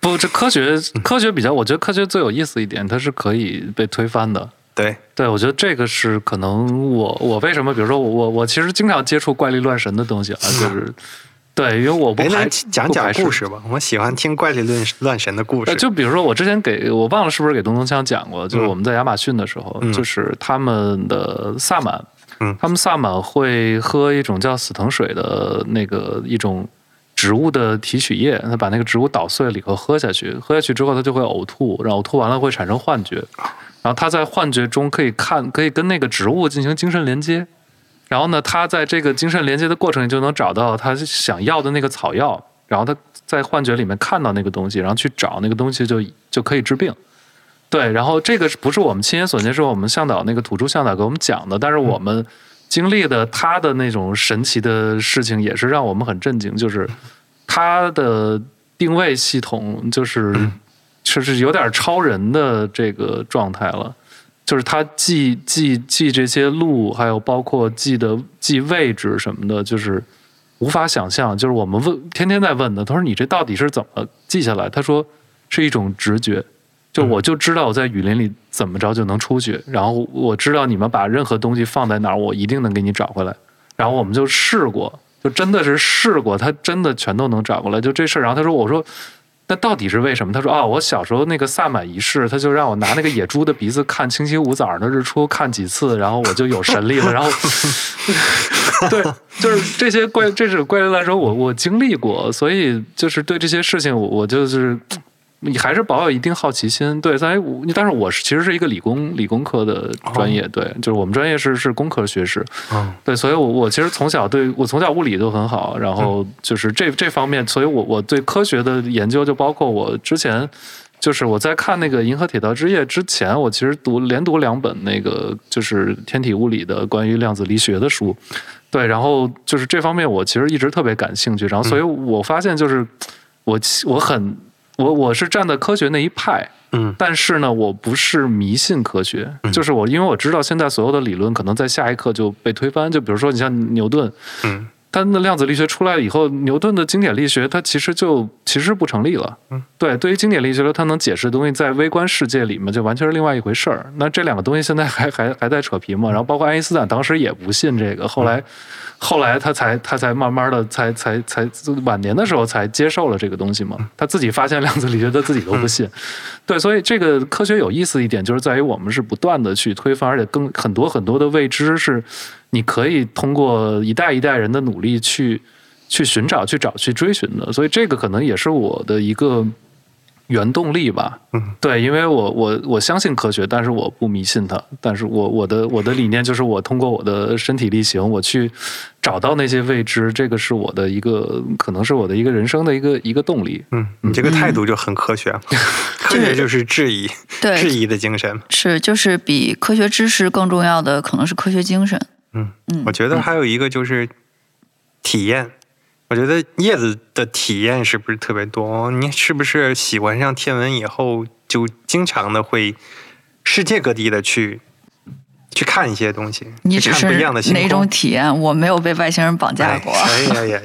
不，这科学科学比较，我觉得科学最有意思一点，它是可以被推翻的。对，对，我觉得这个是可能我我为什么，比如说我我我其实经常接触怪力乱神的东西啊，就是对，因为我不排讲讲故事吧，我喜欢听怪力乱乱神的故呃，事。就比如说我之前给我忘了是不是给东东枪讲过，就是我们在亚马逊的时候，嗯。就是他们的萨满，嗯。他们萨满会喝一种叫死藤水的那个一种植物的提取液，他把那个植物捣碎了以后喝下去，喝下去之后他就会呕吐，然后呕吐完了会产生幻觉，然后他在幻觉中可以看，可以跟那个植物进行精神连接。然后呢，他在这个精神连接的过程里就能找到他想要的那个草药，然后他在幻觉里面看到那个东西，然后去找那个东西就就可以治病。对，然后这个不是我们亲眼所见，是我们向导那个土著向导给我们讲的，但是我们经历的他的那种神奇的事情，也是让我们很震惊，就是他的定位系统就是就是有点超人的这个状态了。就是他记记记这些路，还有包括记的记位置什么的，就是无法想象。就是我们问天天在问的，他说你这到底是怎么记下来？他说是一种直觉，就我就知道我在雨林里怎么着就能出去，然后我知道你们把任何东西放在哪儿，我一定能给你找回来。然后我们就试过，就真的是试过，他真的全都能找过来。就这事儿，然后他说：“我说。”那到底是为什么？他说啊，我小时候那个萨满仪式，他就让我拿那个野猪的鼻子看星期五早上的日出，看几次，然后我就有神力了。然后，对，就是这些怪，这是怪力乱神，我我经历过，所以就是对这些事情，我我就是。你还是保有一定好奇心，对，在我，但是我是其实是一个理工理工科的专业，对，就是我们专业是是工科学士，对，所以我我其实从小对我从小物理都很好，然后就是这这方面，所以我我对科学的研究就包括我之前就是我在看那个《银河铁道之夜》之前，我其实读连读两本那个就是天体物理的关于量子力学的书，对，然后就是这方面我其实一直特别感兴趣，然后所以我发现就是我我很。我我是站在科学那一派，嗯，但是呢，我不是迷信科学，就是我因为我知道现在所有的理论可能在下一刻就被推翻，就比如说你像牛顿，嗯，他的量子力学出来以后，牛顿的经典力学它其实就其实不成立了，嗯，对，对于经典力学它能解释的东西，在微观世界里面就完全是另外一回事儿。那这两个东西现在还还还在扯皮嘛？然后包括爱因斯坦当时也不信这个，后来。后来他才他才慢慢的才才才晚年的时候才接受了这个东西嘛，他自己发现量子力学，他自己都不信。对，所以这个科学有意思一点就是在于我们是不断的去推翻，而且更很多很多的未知是你可以通过一代一代人的努力去去寻找、去找、去追寻的。所以这个可能也是我的一个。原动力吧，嗯，对，因为我我我相信科学，但是我不迷信它。但是我我的我的理念就是，我通过我的身体力行，我去找到那些未知，这个是我的一个，可能是我的一个人生的一个一个动力。嗯，你这个态度就很科学，科学就是质疑，对，质疑的精神是，就是比科学知识更重要的，可能是科学精神。嗯嗯，我觉得还有一个就是体验。我觉得叶子的体验是不是特别多？你是不是喜欢上天文以后，就经常的会世界各地的去？去看一些东西，你只是哪种体验？我没有被外星人绑架过。哎呀呀，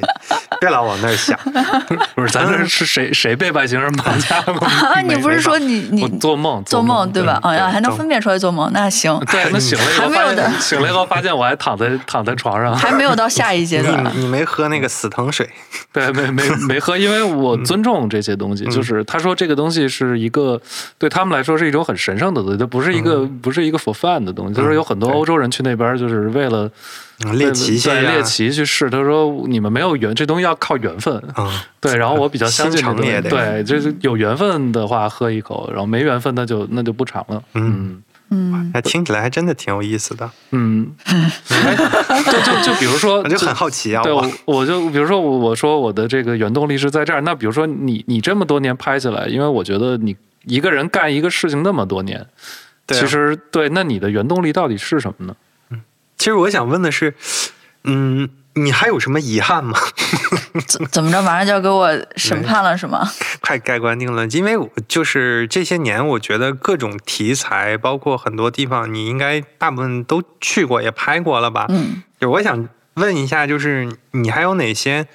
别老往那儿想。不是，咱这是谁 谁被外星人绑架了？啊，你不是说你你做梦做梦对吧？哎呀，还能分辨出来做梦，那行。对，那醒了以后发现醒了以后发现我还躺在躺在床上，还没有到下一阶段。你没喝那个死藤水？对，没没没喝，因为我尊重这些东西。就是他说这个东西是一个对他们来说是一种很神圣的东西，它不是一个不是一个 for fun 的东西。就是有。很多欧洲人去那边就是为了猎奇，对猎奇去试。他说：“你们没有缘，这东西要靠缘分。”对。然后我比较相信这个，对，就是有缘分的话喝一口，然后没缘分那就那就不尝了。嗯嗯，那听起来还真的挺有意思的。嗯，就就就比如说，我就很好奇啊。对，我就比如说，我我说我的这个原动力是在这儿。那比如说你你这么多年拍下来，因为我觉得你一个人干一个事情那么多年。其实对，那你的原动力到底是什么呢？嗯，其实我想问的是，嗯，你还有什么遗憾吗？怎怎么着，马上就要给我审判了是吗？快盖棺定论，因为就是这些年，我觉得各种题材，包括很多地方，你应该大部分都去过，也拍过了吧？嗯，就我想问一下，就是你还有哪些？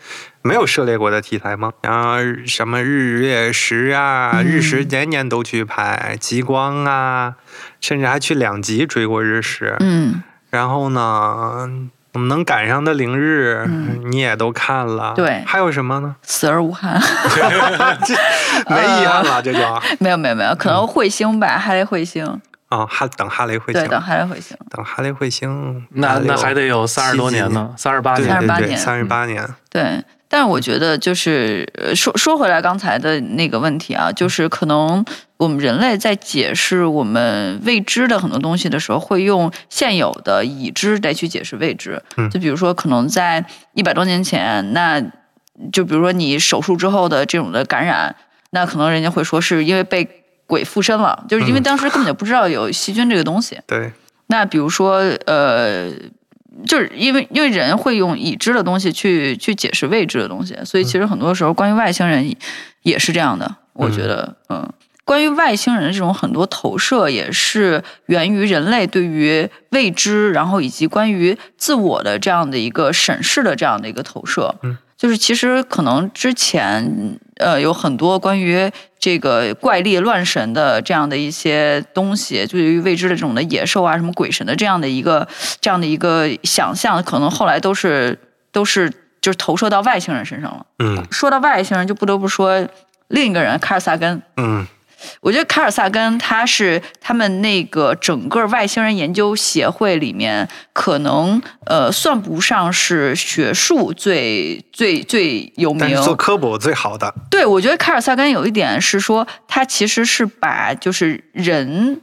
没有涉猎过的题材吗？然后什么日月食啊，日食年年都去拍极光啊，甚至还去两极追过日食。嗯，然后呢，能赶上的凌日你也都看了。对，还有什么呢？死而无憾，没遗憾了，这就没有没有没有，可能彗星吧，哈雷彗星。啊，哈等哈雷彗星，对，等哈雷彗星，等哈雷彗星，那那还得有三十多年呢，三十八年，三十八年，三十八年，对。但是我觉得，就是说说回来刚才的那个问题啊，就是可能我们人类在解释我们未知的很多东西的时候，会用现有的已知来去解释未知。嗯，就比如说，可能在一百多年前，那就比如说你手术之后的这种的感染，那可能人家会说是因为被鬼附身了，就是因为当时根本就不知道有细菌这个东西。对。那比如说，呃。就是因为因为人会用已知的东西去去解释未知的东西，所以其实很多时候关于外星人也是这样的。我觉得，嗯，关于外星人的这种很多投射，也是源于人类对于未知，然后以及关于自我的这样的一个审视的这样的一个投射。嗯，就是其实可能之前呃有很多关于这个怪力乱神的这样的一些东西，对于未知的这种的野兽啊、什么鬼神的这样的一个这样的一个想象，可能后来都是都是就是投射到外星人身上了。嗯说到外星人，就不得不说另一个人卡尔萨根。嗯我觉得卡尔萨根他是他们那个整个外星人研究协会里面，可能呃算不上是学术最最最有名做科普最好的，对，我觉得卡尔萨根有一点是说，他其实是把就是人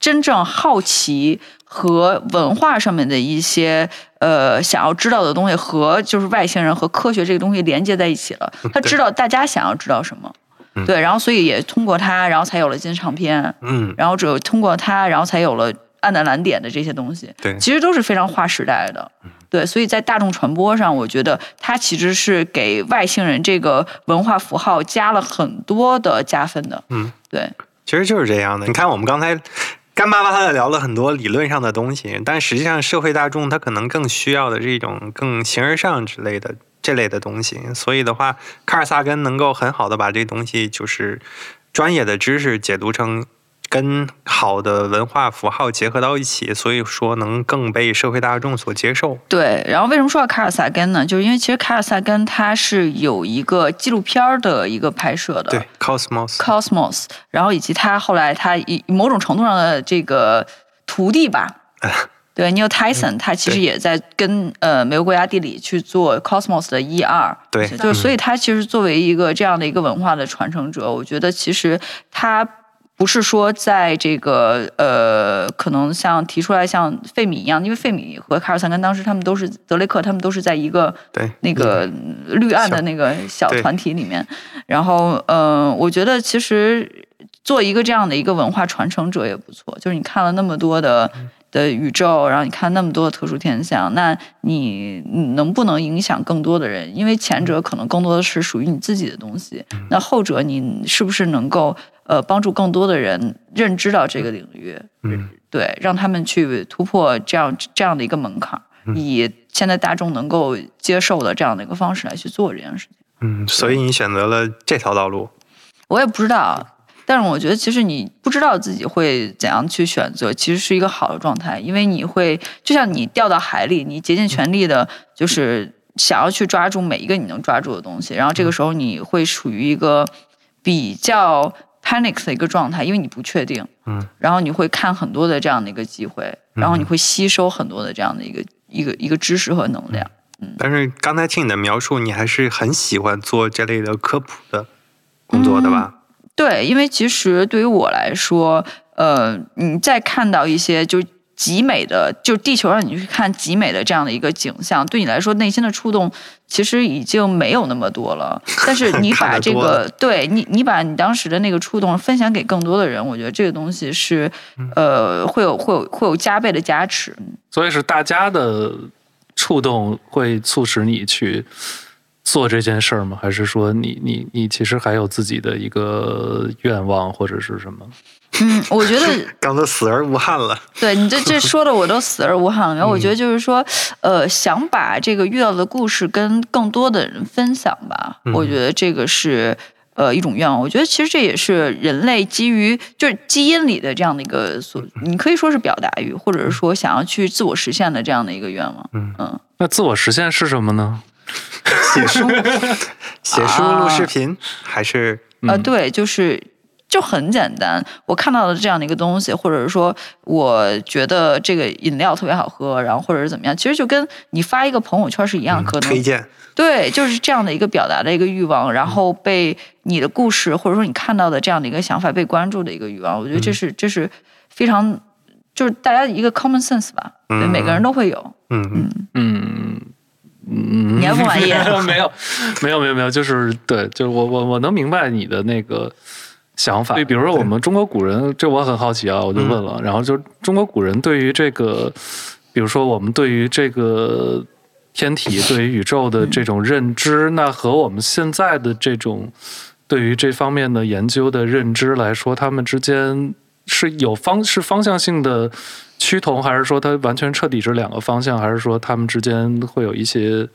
真正好奇和文化上面的一些呃想要知道的东西，和就是外星人和科学这个东西连接在一起了。他知道大家想要知道什么，嗯对，然后所以也通过他，然后才有了金唱片，嗯然后只有通过他，然后才有了暗淡蓝点的这些东西。对其实都是非常划时代的。对，所以在大众传播上，我觉得它其实是给外星人这个文化符号加了很多的加分的。嗯，对，其实就是这样的。你看，我们刚才干巴巴的聊了很多理论上的东西，但实际上社会大众他可能更需要的是一种更形而上之类的这类的东西。所以的话，卡尔萨根能够很好的把这东西就是专业的知识解读成。跟好的文化符号结合到一起，所以说能更被社会大众所接受。对。然后为什么说到卡尔萨根呢？就是因为其实卡尔萨根他是有一个纪录片儿的一个拍摄的。对，Cosmos，Cosmos，然后以及他后来他以某种程度上的这个徒弟吧，对 Neil Tyson，他其实也在跟呃美国国家地理去做 Cosmos 的一二，对就是所以他其实作为一个这样的一个文化的传承者，我觉得其实他。不是说在这个呃，可能像提出来像费米一样，因为费米和卡尔萨根当时他们都是德雷克，他们都是在一个对，那个绿岸的那个小团体里面。然后，呃，我觉得其实做一个这样的一个文化传承者也不错。就是你看了那么多的的宇宙，然后你看那么多的特殊天象，那你你能不能影响更多的人？因为前者可能更多的是属于你自己的东西，那后者你是不是能够呃帮助更多的人认知到这个领域？嗯，对，让他们去突破这样这样的一个门槛儿，以现在大众能够接受的这样的一个方式来去做这件事情。嗯，所以你选择了这条道路。我也不知道，但是我觉得其实你不知道自己会怎样去选择，其实是一个好的状态，因为你会就像你掉到海里，你竭尽全力的，就是想要去抓住每一个你能抓住的东西，然后这个时候你会处于一个比较 panic 的一个状态，因为你不确定，嗯，然后你会看很多的这样的一个机会，然后你会吸收很多的这样的一个一个一个知识和能量。嗯。但是刚才听你的描述，你还是很喜欢做这类的科普的工作的吧？对，因为其实对于我来说，呃，你再看到一些就极美的，就地球上你去看极美的这样的一个景象，对你来说内心的触动其实已经没有那么多了。但是 你把这个，对你，你把你当时的那个触动分享给更多的人，我觉得这个东西是，嗯呃，会有会有会有加倍的加持。所以是大家的触动会促使你去做这件事儿吗？还是说你你你其实还有自己的一个愿望或者是什么？嗯，我觉得 刚才死而无憾了。对你这 这说的我都死而无憾了。然后我觉嗯得就是说，呃，想把这个遇到的故事跟更多的人分享吧。嗯我觉得这个是呃一种愿望。我觉得其实这也是人类基于就是基因里的这样的一个所，你可以说是表达欲，或者是说想要去自我实现的这样的一个愿望。嗯嗯，那自我实现是什么呢？写书、写书、啊。录视频，还是呃，嗯。对，就是就很简单。我看到了这样的一个东西，或者是说，我觉得这个饮料特别好喝，然后或者是怎么样，其实就跟你发一个朋友圈是一样，可能嗯推荐？对，就是这样的一个表达的一个欲望，然后被你的故事或者说你看到的这样的一个想法被关注的一个欲望，我觉得这是这是非常就是大家一个 common sense 吧，对，嗯。每个人都会有。嗯嗯。嗯。嗯，你还不满意没有，没有，没有，没有，就是对，就是我我我能明白你的那个想法。对比如说我们中国古人，这我很好奇啊，我就问了。然后就中国古人对于这个，比如说我们对于这个天体、对于宇宙的这种认知，那和我们现在的这种对于这方面的研究的认知来说，他们之间是有方是方向性的趋同，还是说它完全彻底是两个方向，还是说他们之间会有一些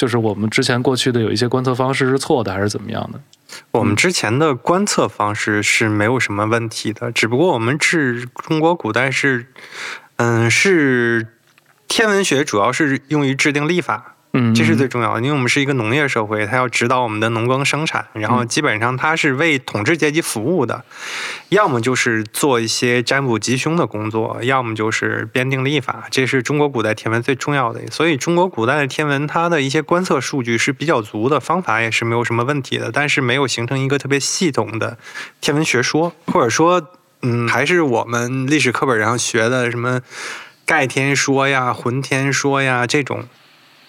就是我们之前过去的有一些观测方式是错的，还是怎么样的？我们之前的观测方式是没有什么问题的，只不过我们是中国古代是，嗯，是天文学主要是用于制定历法，嗯，这是最重要的，因为我们是一个农业社会，它要指导我们的农耕生产，然后基本上它是为统治阶级服务的，要么就是做一些占卜吉凶的工作，要么就是编定历法，这是中国古代天文最重要的。所以中国古代的天文，它的一些观测数据是比较足的，方法也是没有什么问题的，但是没有形成一个特别系统的天文学说，或者说，嗯，还是我们历史课本上学的什么盖天说呀、浑天说呀这种。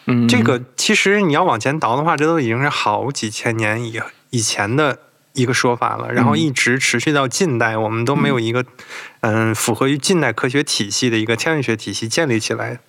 嗯，这个其实你要往前倒的话，这都已经是好几千年以以前的一个说法了，然后一直持续到近代，我们都没有一个嗯符合于近代科学体系的一个天文学体系建立起来。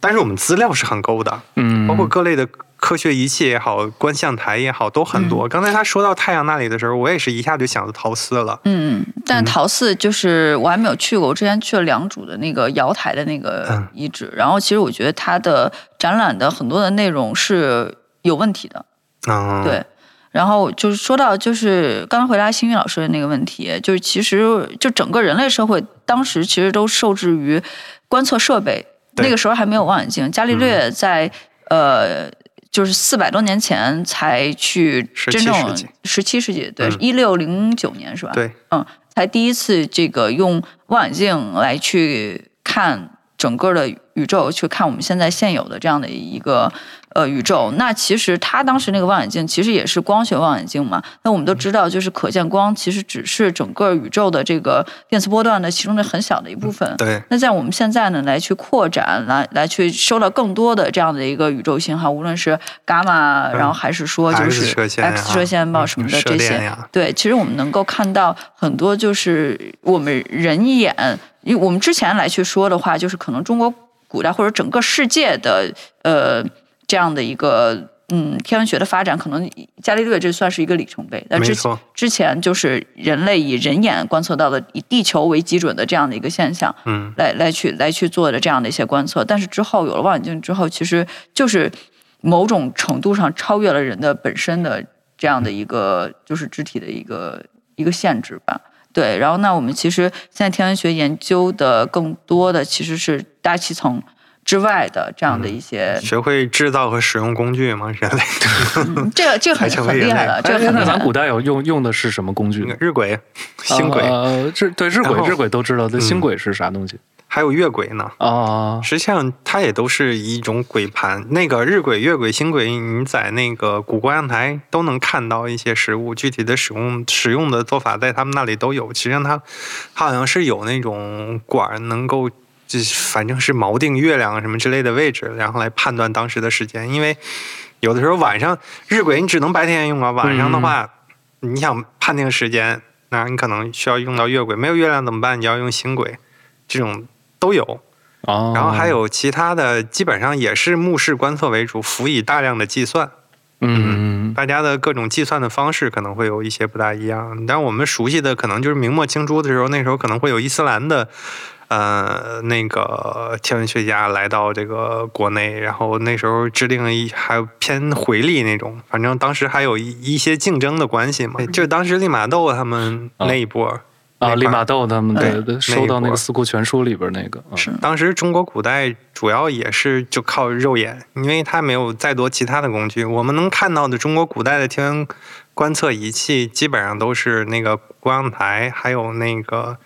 但是我们资料是很够的，嗯，包括各类的科学仪器也好，观象台也好，都很多。刚才他说到太阳那里的时候，我也是一下就想到陶寺了。嗯，但陶寺就是我还没有去过，我之前去了良渚的那个瑶台的那个嗯遗址，然后其实我觉得它的展览的很多的内容是有问题的，嗯，对。然后就是说到，就是刚刚回答星宇老师的那个问题，就是其实就整个人类社会当时其实都受制于观测设备，对那个时候还没有望远镜。伽利略在、呃，就是四百多年前才去真正十七世纪，对嗯，一六零九年是吧？对，嗯，才第一次这个用望远镜来去看整个的宇宙，去看我们现在现有的这样的一个呃宇宙。那其实他当时那个望远镜其实也是光学望远镜嘛。那我们都知道，就是可见光其实只是整个宇宙的这个电磁波段的其中的很小的一部分。对，那在我们现在呢，来去扩展，来来去收到更多的这样的一个宇宙信号，无论是伽马，然后还是说就 X 是 X 射线暴什么的这些对，其实我们能够看到很多，就是我们人眼，因为我们之前来去说的话，就是可能中国古代或者整个世界的呃这样的一个嗯天文学的发展，可能伽利略这算是一个里程碑。但之没错之前就是人类以人眼观测到的以地球为基准的这样的一个现象，嗯，来来去来去做的这样的一些观测。但是之后有了望远镜之后，其实就是某种程度上超越了人的本身的这样的一个就是肢体的一个一个限制吧。对，然后那我们其实现在天文学研究的更多的其实是大气层之外的这样的一些，学会制造和使用工具吗，人类。嗯、这个这个很厉害了，这个哎那很厉害了。咱古代有用用的是什么工具？日晷、星轨，呃，日对日晷日晷都知道，这嗯星轨是啥东西还有月轨呢。啊？实际上，它也都是一种轨盘。那个日晷、月晷、星轨，你在那个古观阳台都能看到一些实物，具体的使用使用的做法在他们那里都有。实际上它，它好像是有那种管儿能够，就是反正是锚定月亮什么之类的位置，然后来判断当时的时间。因为有的时候晚上日晷你只能白天用啊，晚上的话，你想判定时间，那你可能需要用到月轨。没有月亮怎么办？你要用星轨，这种都有。哦，然后还有其他的，基本上也是目视观测为主，辅以大量的计算。嗯大家的各种计算的方式可能会有一些不大一样，但我们熟悉的可能就是明末清初的时候，那时候可能会有伊斯兰的。呃，那个天文学家来到这个国内，然后那时候制定了一还有偏回力那种，反正当时还有一一些竞争的关系嘛。就是当时利玛窦他们那一波，啊，利玛窦他们对收到那个《四库全书》里边那个，嗯是。当时中国古代主要也是就靠肉眼，因为它没有再多其他的工具。我们能看到的中国古代的天文观测仪器，基本上都是那个观象台，还有那个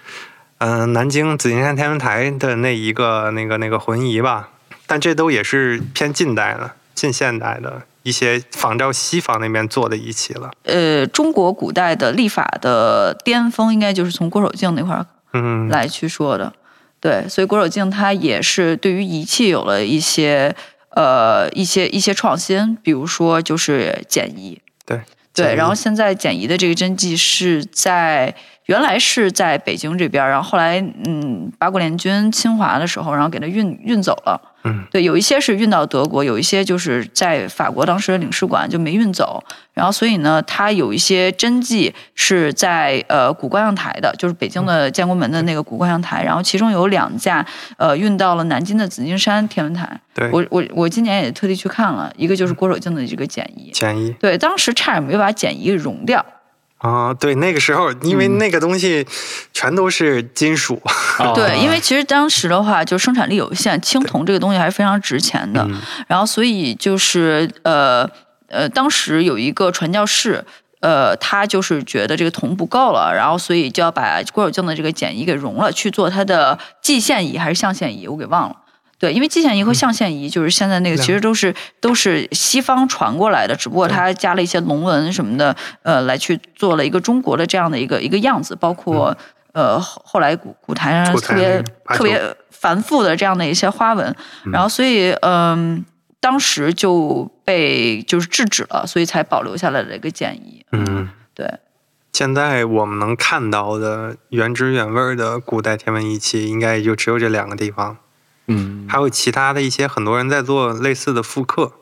嗯、呃南京紫金山天文台的那一个那个那个浑仪吧。但这都也是偏近代的、近现代的一些仿照西方那边做的仪器了。呃，中国古代的历法的巅峰，应该就是从郭守敬那块儿嗯，来去说的。对，所以郭守敬他也是对于仪器有了一些呃一些一些创新，比如说就是简仪。对对，然后现在简仪的这个真迹是在原来是在北京这边，然后后来嗯八国联军侵华的时候，然后给它运运走了。嗯，对，有一些是运到德国，有一些就是在法国当时的领事馆就没运走。然后所以呢，它有一些真迹是在呃古观象台的，就是北京的建国门的那个古观象台。然后其中有两架呃运到了南京的紫金山天文台。对，我我我今年也特地去看了，一个就是郭守敬的这个简仪。简易对，当时差点没把简仪融掉。啊，对，那个时候因为那个东西全都是金属，哦 对，因为其实当时的话，就生产力有限，青铜这个东西还是非常值钱的。嗯然后，所以就是呃呃，当时有一个传教士。呃，他就是觉得这个铜不够了，然后所以就要把郭守敬的这个简仪给融了，去做他的蓟县仪还是象限仪，我给忘了。对，因为蓟县仪和象限仪就是现在那个，其实都是都是西方传过来的，只不过它加了一些龙纹什么的，呃，来去做了一个中国的这样的一个一个样子，包括、呃后后来古古台上特别特别繁复的这样的一些花纹，然后所以嗯、当时就被就是制止了，所以才保留下来的一个建议。嗯。对，现在我们能看到的原汁原味儿的古代天文仪器，应该也就只有这两个地方，嗯，还有其他的一些很多人在做类似的复刻。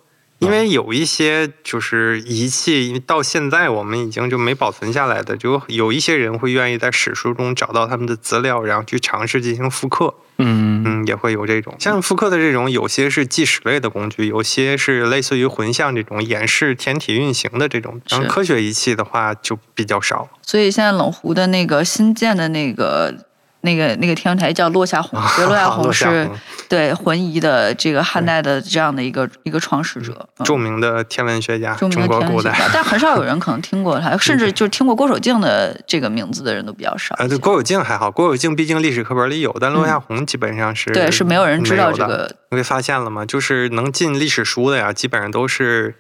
因为有一些就是仪器，因为到现在我们已经就没保存下来的，就有一些人会愿意在史书中找到他们的资料，然后去尝试进行复刻。嗯嗯，也会有这种像复刻的这种，有些是计时类的工具，有些是类似于混像这种演示天体运行的这种。然后科学仪器的话就比较少。所以现在冷湖的那个新建的那个。那个那个天文台叫落下红，对，落下红 是对浑仪的这个汉代的这样的一个一个创始者，嗯著名的天文学家，著名的中国古代。天文学家，但很少有人可能听过他，甚至就是听过郭守敬的这个名字的人都比较少。啊，对，郭守敬还好，郭守敬毕竟历史课本里有，但落下红基本上是、嗯对，是没有人知道。这个。你会发现了吗？就是能进历史书的呀，基本上都是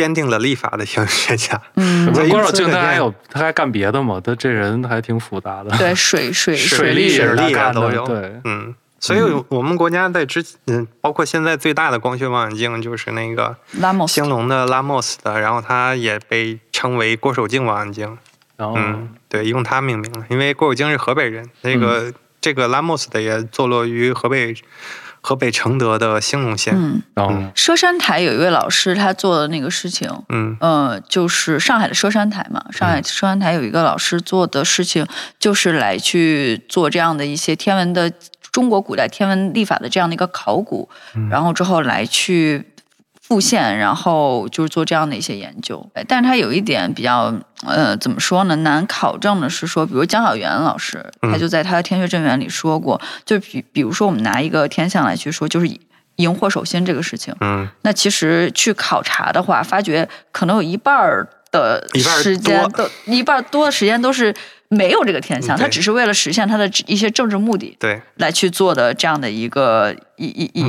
编定了立法的天文学家。嗯，郭守敬他还有他还干别的吗？他这人还挺复杂的。对，水水水利利水利啊他干的都有对，嗯，所以我们国家在之嗯，包括现在最大的光学望远镜就是那个拉莫兴隆的拉莫斯的，然后它也被称为郭守敬望远镜。然后嗯，对，用它命名了，因为郭守敬是河北人，那个、嗯这个拉莫斯的也坐落于河北河北承德的兴隆县。嗯，然后嗯。佘山台有一位老师，他做的那个事情，嗯。呃，就是上海的佘山台嘛，上海佘山台有一个老师做的事情，就是来去做这样的一些天文的中国古代天文历法的这样的一个考古，然后之后来去复现，然后就是做这样的一些研究。哎但是他有一点比较，呃，怎么说呢？难考证的是说，比如江小源老师，他就在他的《天学正源》里说过，就比比如说我们拿一个天象来去说，就是荧惑守心这个事情。嗯，那其实去考察的话，发觉可能有一半儿的一半儿时间多都一半儿多的时间都是没有这个天象，嗯对它只是为了实现他的一些政治目的对，来去做的这样的一个一一一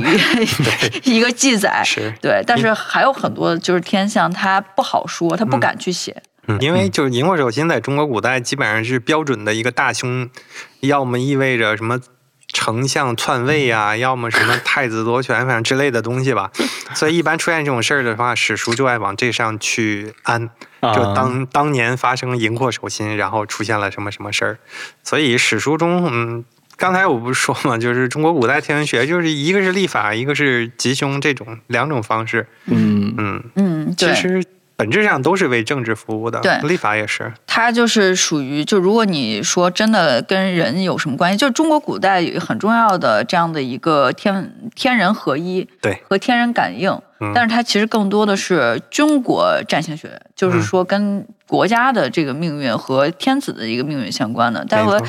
一个记载。是。对，但是还有很多就是天象，他不好说，他不敢去写。嗯，因为就是荧惑守心在中国古代基本上是标准的一个大凶，要么意味着什么丞相篡位啊、要么什么太子夺权，反正之类的东西吧。所以一般出现这种事儿的话，史书就爱往这上去安。啊。就当当年发生荧惑手心，然后出现了什么什么事儿，所以史书中，嗯，刚才我不是说嘛，就是中国古代天文学，就是一个是历法，一个是吉凶这种两种方式，嗯。嗯，嗯，其实本质上都是为政治服务的，对立法也是，它就是属于，就如果你说真的跟人有什么关系，就是中国古代有很重要的这样的一个天天人合一对，和天人感应，嗯。但是它其实更多的是中国占星学，就是说跟国家的这个命运和天子的一个命运相关的，但和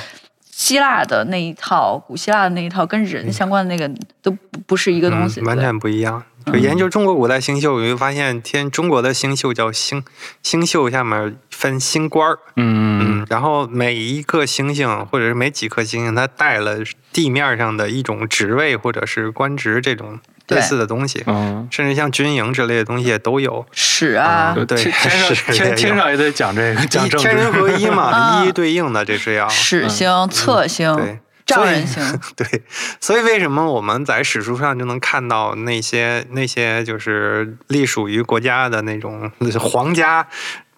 希腊的那一套，古希腊的那一套跟人相关的那个都不不是一个东西，嗯，完全不一样。就研究中国古代星宿，你会发现天中国的星宿叫星星宿，下面分星官儿，嗯嗯，然后每一个星星或者是每几颗星星，它带了地面上的一种职位或者是官职这种类似的东西，嗯，甚至像军营之类的东西也都有。史啊，嗯。对天天 上天天上也得讲这个讲天人合一嘛，啊一一对应的，这是要史星、侧星。丈所以人行，对，所以为什么我们在史书上就能看到那些那些就是隶属于国家的那种 皇家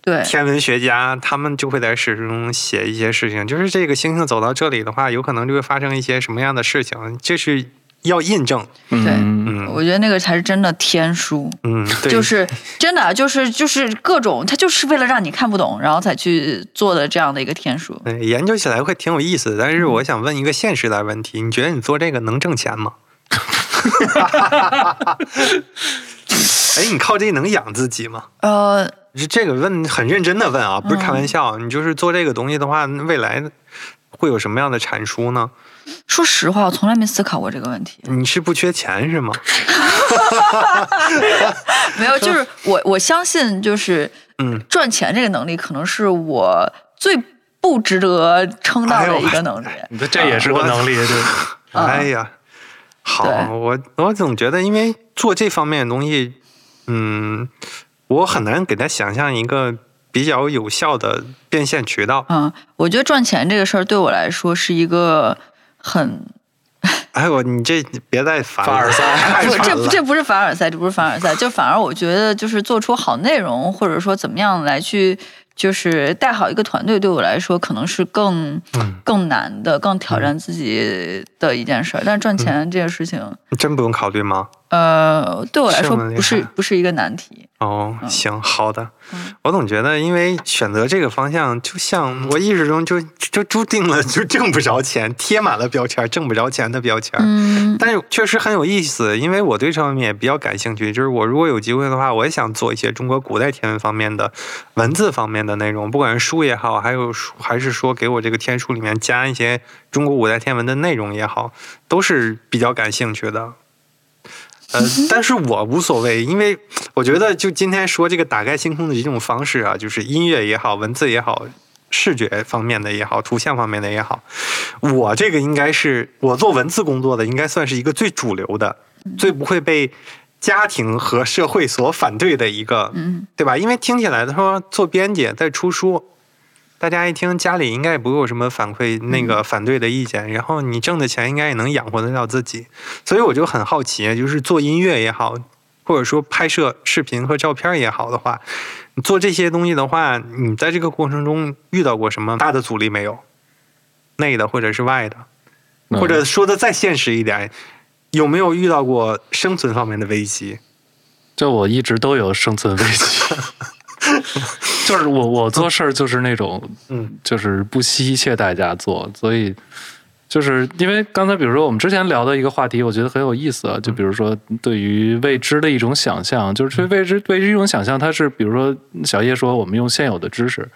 对，天文学家，他们就会在史书中写一些事情，就是这个星星走到这里的话，有可能就会发生一些什么样的事情，这是要印证。对，嗯，我觉得那个才是真的天书。嗯，对，就是真的，就是就是各种，他就是为了让你看不懂，然后才去做的这样的一个天书。对研究起来会挺有意思的。但是我想问一个现实的问题，你觉得你做这个能挣钱吗？哎，你靠这能养自己吗？呃，是这个问很认真的问啊，不是开玩笑。你就是做这个东西的话，未来会有什么样的产出呢？说实话，我从来没思考过这个问题。你是不缺钱是吗？没有，就是我我相信，就是嗯，赚钱这个能力，可能是我最不值得称道的一个能力。这这也是个能力，对。哎呀，好，我我总觉得，因为做这方面的东西，嗯，我很难给他想象一个比较有效的变现渠道。嗯，我觉得赚钱这个事儿对我来说是一个很哎我，你这别再凡尔赛这这不是凡尔赛，这不是凡尔赛，就反而我觉得就是做出好内容，或者说怎么样来去就是带好一个团队，对我来说可能是更、嗯更难的、更挑战自己的一件事儿。但是赚钱这件事情，你真不用考虑吗？呃，对我来说不是不是一个难题。哦，嗯行，好的嗯。我总觉得，因为选择这个方向，就像我意识中就就注定了就挣不着钱，贴满了标签，挣不着钱的标签。嗯但是确实很有意思，因为我对这方面也比较感兴趣。就是我如果有机会的话，我也想做一些中国古代天文方面的文字方面的内容，不管是书也好，还有书还是说给我这个天书里面加一些中国古代天文的内容也好，都是比较感兴趣的。呃，但是我无所谓，因为我觉得就今天说这个打开星空的这种方式啊，就是音乐也好，文字也好，视觉方面的也好，图像方面的也好，我这个应该是我做文字工作的，应该算是一个最主流的，最不会被家庭和社会所反对的一个，嗯对吧？因为听起来他说做编辑在出书，大家一听家里应该也不会有什么反馈那个反对的意见，然后你挣的钱应该也能养活得了自己，所以我就很好奇，就是做音乐也好，或者说拍摄视频和照片也好的话，你做这些东西的话，你在这个过程中遇到过什么大的阻力没有？内的或者是外的，嗯。或者说的再现实一点，有没有遇到过生存方面的危机？这我一直都有生存危机，就是我我做事儿就是那种，嗯，就是不惜一切代价做，所以就是因为刚才比如说我们之前聊的一个话题，我觉得很有意思啊，就比如说对于未知的一种想象，就是对未知对于一种想象，它是比如说小叶说我们用现有的知识，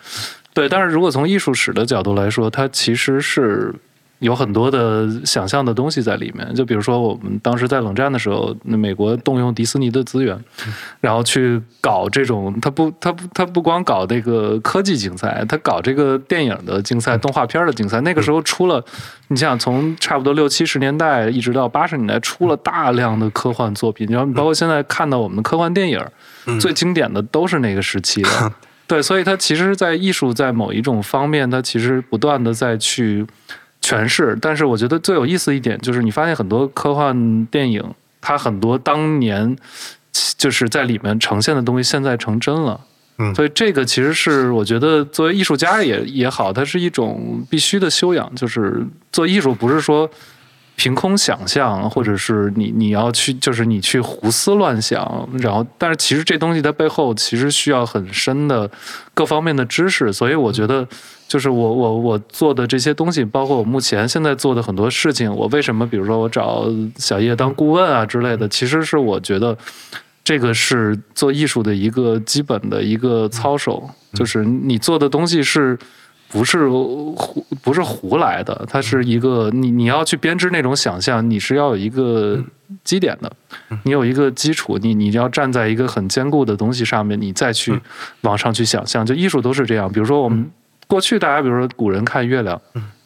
对，但是如果从艺术史的角度来说，它其实是。有很多的想象的东西在里面，就比如说我们当时在冷战的时候，那美国动用迪士尼的资源，然后去搞这种，他不，他不，他不光搞那个科技竞赛，他搞这个电影的竞赛、动画片的竞赛。那个时候出了，你想从差不多六七十年代一直到八十年代，出了大量的科幻作品，然后包括现在看到我们的科幻电影，最经典的都是那个时期的。对，所以它其实，在艺术在某一种方面，它其实不断的在去诠释。但是我觉得最有意思一点就是，你发现很多科幻电影，它很多当年就是在里面呈现的东西，现在成真了。嗯所以这个其实是我觉得作为艺术家也也好，它是一种必须的修养。就是做艺术不是说凭空想象，或者是你你要去就是你去胡思乱想，然后但是其实这东西它背后其实需要很深的各方面的知识。所以我觉得就是我我我做的这些东西，包括我目前现在做的很多事情，我为什么比如说我找小叶当顾问啊之类的，其实是我觉得。这个是做艺术的一个基本的一个操守，就是你做的东西是不是胡不是胡来的？它是一个你你要去编织那种想象，你是要有一个基点的，你有一个基础，你你要站在一个很坚固的东西上面，你再去往上去想象。就艺术都是这样，比如说我们过去大家比如说古人看月亮。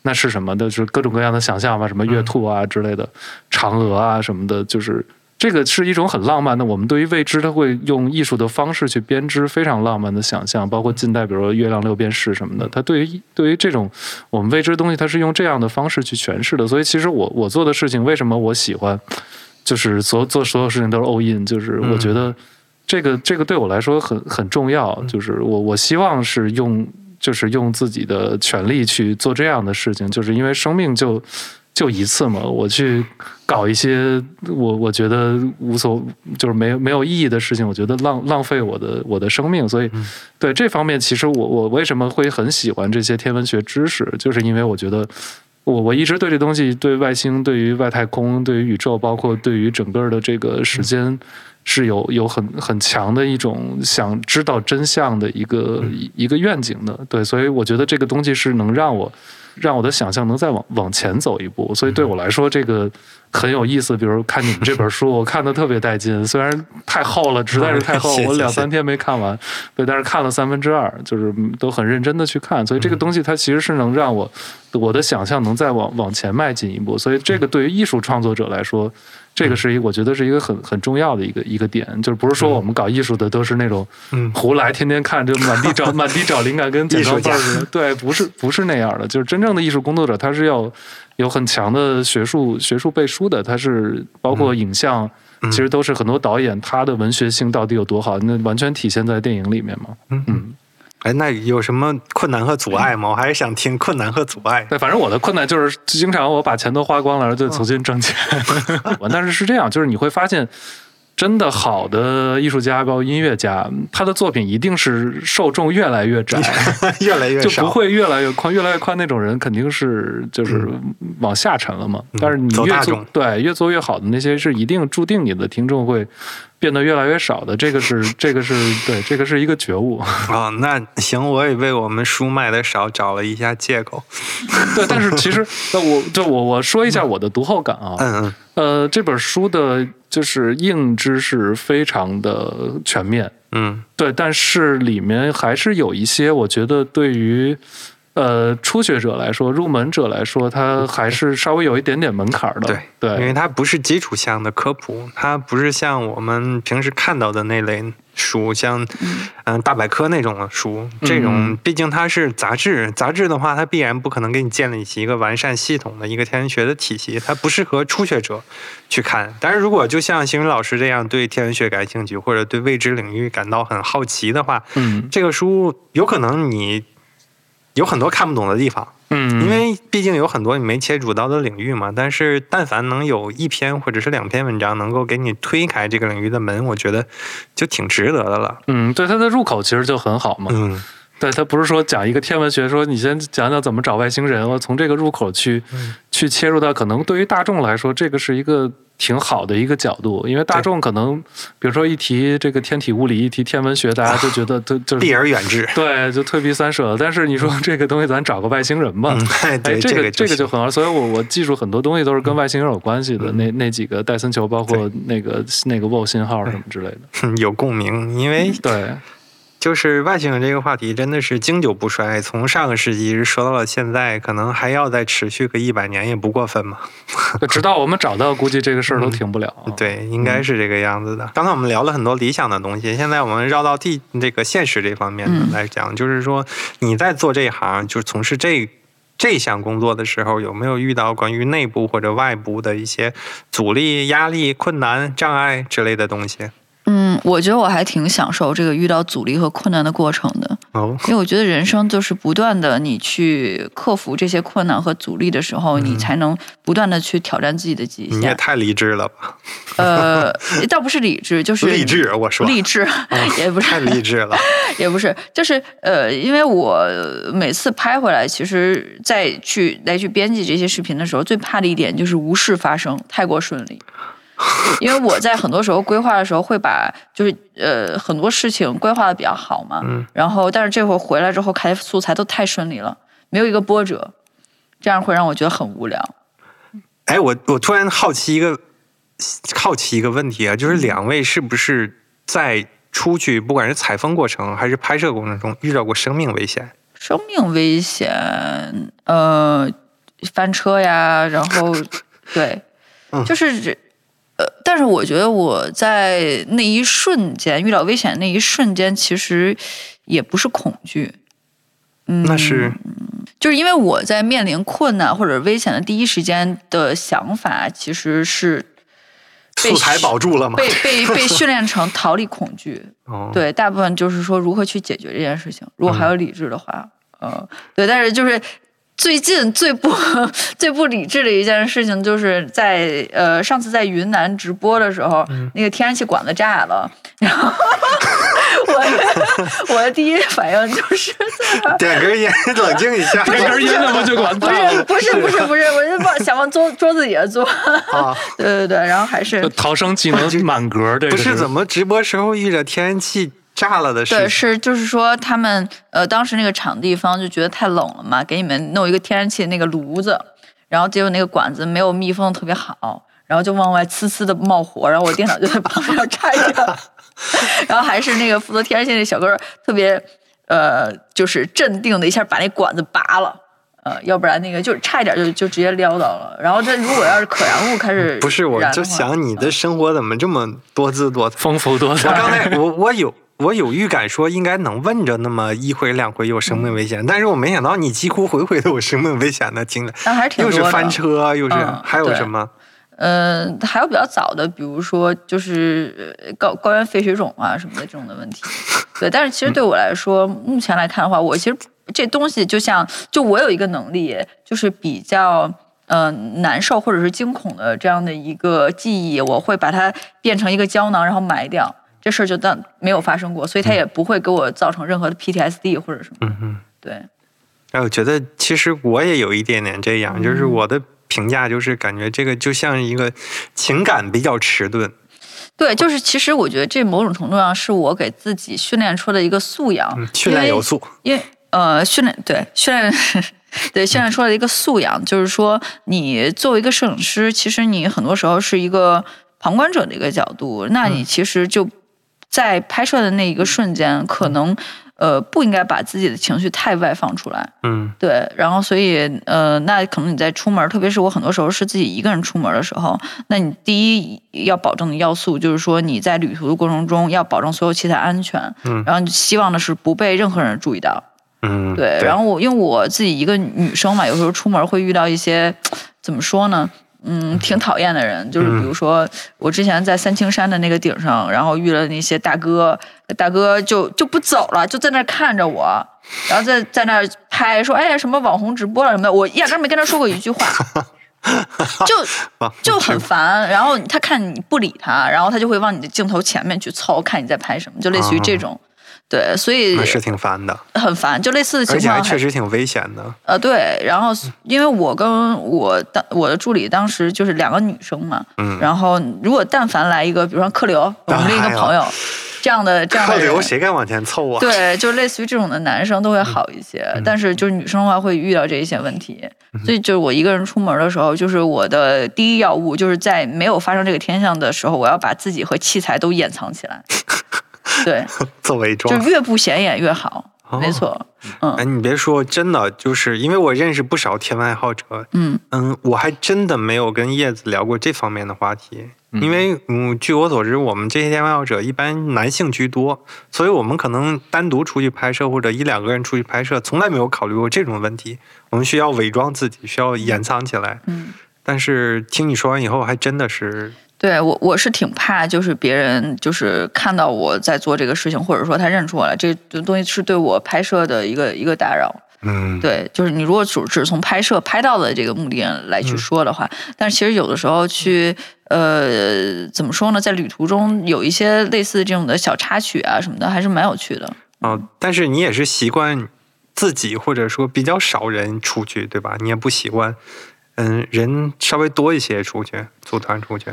那是什么的？就是各种各样的想象吧，什么月兔啊之类的，嫦娥啊什么的，就是这个是一种很浪漫的。我们对于未知，它会用艺术的方式去编织非常浪漫的想象，包括近代，比如说月亮六便士什么的。它对于对于这种我们未知的东西，它是用这样的方式去诠释的。所以，其实我我做的事情，为什么我喜欢，就是所做所有事情都是 all in，就是我觉得这个这个对我来说很很重要。就是我我希望是用。就是用自己的权利去做这样的事情，就是因为生命就就一次嘛，我去搞一些我我觉得无所就是没有没有意义的事情，我觉得浪浪费我的我的生命，所以对这方面，其实我我为什么会很喜欢这些天文学知识，就是因为我觉得我我一直对这东西，对外星、对于外太空、对于宇宙，包括对于整个的这个时间。是有有很很强的一种想知道真相的一个一个愿景的，对，所以我觉得这个东西是能让我让我的想象能再往往前走一步，所以对我来说这个很有意思。比如看你们这本书，我看的特别带劲，虽然太厚了，实在是太厚，我两三天没看完，对，但是看了三分之二，就是都很认真的去看，所以这个东西它其实是能让我我的想象能再往往前迈进一步，所以这个对于艺术创作者来说。这个是一，我觉得是一个很很重要的一个一个点，就是不是说我们搞艺术的都是那种胡来，天天看就满地找 满地找灵感，跟捡钢镚似的。对，不是不是那样的，就是真正的艺术工作者，他是要有很强的学术学术背书的，他是包括影像，其实都是很多导演他的文学性到底有多好，那完全体现在电影里面嘛。嗯。哎，那有什么困难和阻碍吗？我还是想听困难和阻碍。对，反正我的困难就是经常我把钱都花光了，然后就重新挣钱。但是是这样，就是你会发现。真的好的艺术家，包括音乐家，他的作品一定是受众越来越窄，越来越就不会越来越宽，越来越宽那种人肯定是就是往下沉了嘛。但是你越做对越做越好的那些是一定注定你的听众会变得越来越少的。这个是这个是对这个是一个觉悟啊。那行，我也为我们书卖的少找了一下借口。对，但是其实那我就我我说一下我的读后感啊。嗯嗯。呃，这本书的。就是硬知识非常的全面，嗯，对，但是里面还是有一些，我觉得对于。呃，初学者来说，入门者来说，它还是稍微有一点点门槛的。对对，因为它不是基础项的科普，它不是像我们平时看到的那类书，像嗯大百科那种的书。这种毕竟它是杂志，杂志的话，它必然不可能给你建立起一个完善系统的一个天文学的体系，它不适合初学者去看。但是如果就像邢云老师这样对天文学感兴趣，或者对未知领域感到很好奇的话，嗯，这个书有可能你。有很多看不懂的地方，嗯，因为毕竟有很多你没切入到的领域嘛。但是，但凡能有一篇或者是两篇文章能够给你推开这个领域的门，我觉得就挺值得的了。嗯，对，它的入口其实就很好嘛。嗯，对，他不是说讲一个天文学，说你先讲讲怎么找外星人，我从这个入口去去切入到，可能对于大众来说，这个是一个。挺好的一个角度，因为大众可能，比如说一提这个天体物理，一提天文学，大家就觉得都就是避而远之，对，就退避三舍。但是你说这个东西，咱找个外星人吧，哎，这个这个就很好。所以我我记住很多东西都是跟外星人有关系的，那那几个戴森球，包括那个那个 WO 信号什么之类的，有共鸣，因为对。就是外星人这个话题真的是经久不衰，从上个世纪说到了现在，可能还要再持续个一百年也不过分嘛。直到我们找到，估计这个事儿都停不了。对，应该是这个样子的。刚才我们聊了很多理想的东西，现在我们绕到地这个现实这方面来讲，就是说你在做这行，就是从事这这项工作的时候，有没有遇到关于内部或者外部的一些阻力、压力、困难、障碍之类的东西？嗯，我觉得我还挺享受这个遇到阻力和困难的过程的。哦，因为我觉得人生就是不断的，你去克服这些困难和阻力的时候，你才能不断的去挑战自己的极限。你也太理智了吧？呃，倒不是理智，就是 励志。我说励志 也不是太励志了，也不是，就是呃，因为我每次拍回来，其实再去来去编辑这些视频的时候，最怕的一点就是无事发生，太过顺利。因为我在很多时候规划的时候会把就是呃很多事情规划的比较好嘛，然后但是这会回来之后开素材都太顺利了，没有一个波折，这样会让我觉得很无聊。哎，我我突然好奇一个好奇一个问题啊，就是两位是不是在出去不管是采风过程还是拍摄过程中遇到过生命危险？生命危险，呃，翻车呀，然后对，就是这。呃，但是我觉得我在那一瞬间遇到危险那一瞬间，其实也不是恐惧，嗯，那是，就是因为我在面临困难或者危险的第一时间的想法，其实是素材保住了吗？被被被训练成逃离恐惧，哦，对，大部分就是说如何去解决这件事情。如果还有理智的话，呃，对，但是就是最近最不 最不理智的一件事情，就是在呃上次在云南直播的时候，那个天然气管子炸了，然后我 我的第一反应就是点根烟，冷静一下。点根烟怎么就管不？是不是不是不是，我就往想往桌桌子底下坐，啊，对对对，然后还是逃生技能满格，这个不是怎么直播时候遇着天然气炸了的事对，是就是说他们呃当时那个场地方就觉得太冷了嘛，给你们弄一个天然气那个炉子，然后结果那个管子没有密封特别好，然后就往外呲呲的冒火，然后我电脑就在旁边拆着，然后还是那个负责天然气那小哥特别呃就是镇定的一下把那管子拔了。呃，要不然那个就差一点就就直接撩到了。然后他如果要是可燃物开始不是，我就想你的生活怎么这么多姿多彩？丰富多我刚彩？才我我有我有预感说应该能问着那么一回两回有生命危险，但是我没想到你几乎回回都有生命危险的经历，但还是挺多的。又是翻车，又是、嗯还有什么？嗯，还有比较早的，比如说就是呃高高原肺水肿啊什么的这种的问题。对，但是其实对我来说，目前来看的话，我其实这东西就像就我有一个能力，就是比较。呃，难受或者是惊恐的这样的一个记忆，我会把它变成一个胶囊，然后埋掉。这事儿就当没有发生过，所以它也不会给我造成任何的 PTSD 或者什么。嗯嗯。对，哎，我觉得其实我也有一点点这样，嗯就是我的评价就是感觉这个就像一个情感比较迟钝。对，就是其实我觉得这某种程度上是我给自己训练出的一个素养，嗯，训练有素。因为呃，训练对训练 对训练出来的一个素养，就是说，你作为一个摄影师，其实你很多时候是一个旁观者的一个角度，那你其实就在拍摄的那一个瞬间，可能呃不应该把自己的情绪太外放出来。嗯对，然后所以呃，那可能你在出门，特别是我很多时候是自己一个人出门的时候，那你第一要保证的要素就是说你在旅途的过程中要保证所有器材安全，嗯然后你希望的是不被任何人注意到。嗯，对，然后我因为我自己一个女生嘛，有时候出门会遇到一些怎么说呢？嗯，挺讨厌的人，就是比如说我之前在三清山的那个顶上，然后遇了那些大哥，大哥就就不走了，就在那儿看着我，然后在在那儿拍，说哎呀什么网红直播了什么的，我压根没跟他说过一句话，就啊就很烦。然后他看你不理他，然后他就会往你的镜头前面去凑，看你在拍什么，就类似于这种。对，所以那是挺烦的，很烦，就类似的而且还情况确实挺危险的。呃，对，然后因为我跟我当我的助理当时就是两个女生嘛，嗯然后如果但凡来一个，比如说客流，我们另一个朋友，这样的这样的客流，谁敢往前凑啊？对，就类似于这种的男生都会好一些，嗯但是就是女生的话会遇到这一些问题，所以就是我一个人出门的时候，就是我的第一要务就是在没有发生这个天象的时候，我要把自己和器材都掩藏起来，对，做伪就。越不显眼越好，哦没错，嗯哎，你别说，真的就是因为我认识不少天文爱好者，嗯嗯，我还真的没有跟叶子聊过这方面的话题，因为嗯，据我所知，我们这些天文爱好者一般男性居多，所以我们可能单独出去拍摄或者一两个人出去拍摄，从来没有考虑过这种问题。我们需要伪装自己，需要掩藏起来。嗯。但是听你说完以后，还真的是，对我，我是挺怕，就是别人就是看到我在做这个事情，或者说他认出我来，这这东西是对我拍摄的一个一个打扰。嗯，对，就是你如果只只从拍摄拍到的这个目的来去说的话，但是其实有的时候去呃怎么说呢，在旅途中有一些类似这种的小插曲啊什么的，还是蛮有趣的。哦，但是你也是习惯自己或者说比较少人出去，对吧？你也不习惯，嗯，人稍微多一些出去，组团出去。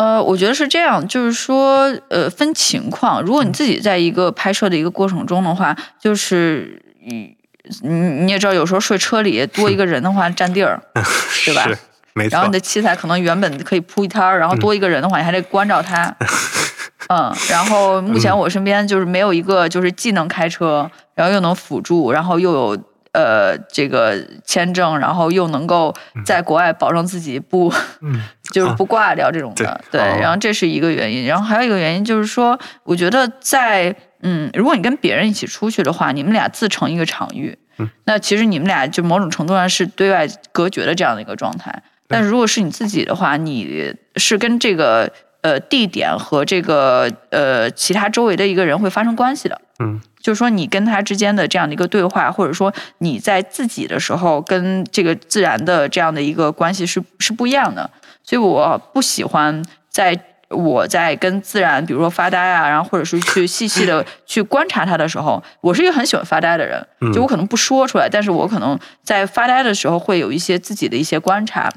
呃，我觉得是这样，就是说，呃，分情况。如果你自己在一个拍摄的一个过程中的话，就是你你你也知道，有时候睡车里多一个人的话占地儿，对吧是，没错然后你。的器材可能原本可以铺一摊儿，然后多一个人的话，你还得关照他。嗯，然后目前我身边就是没有一个就是既能开车，然后又能辅助，然后又有呃这个签证，然后又能够在国外保证自己不、嗯。就是不挂掉这种的，对，然后这是一个原因，然后还有一个原因就是说，我觉得在嗯，如果你跟别人一起出去的话，你们俩自成一个场域，嗯。那其实你们俩就某种程度上是对外隔绝的这样的一个状态。但如果是你自己的话，你是跟这个呃地点和这个呃其他周围的一个人会发生关系的。嗯，就是说你跟他之间的这样的一个对话，或者说你在自己的时候跟这个自然的这样的一个关系是是不一样的。所以我不喜欢在我在跟自然，比如说发呆啊，然后或者是去细细的 去观察它的时候，我是一个很喜欢发呆的人，就我可能不说出来，但是我可能在发呆的时候会有一些自己的一些观察。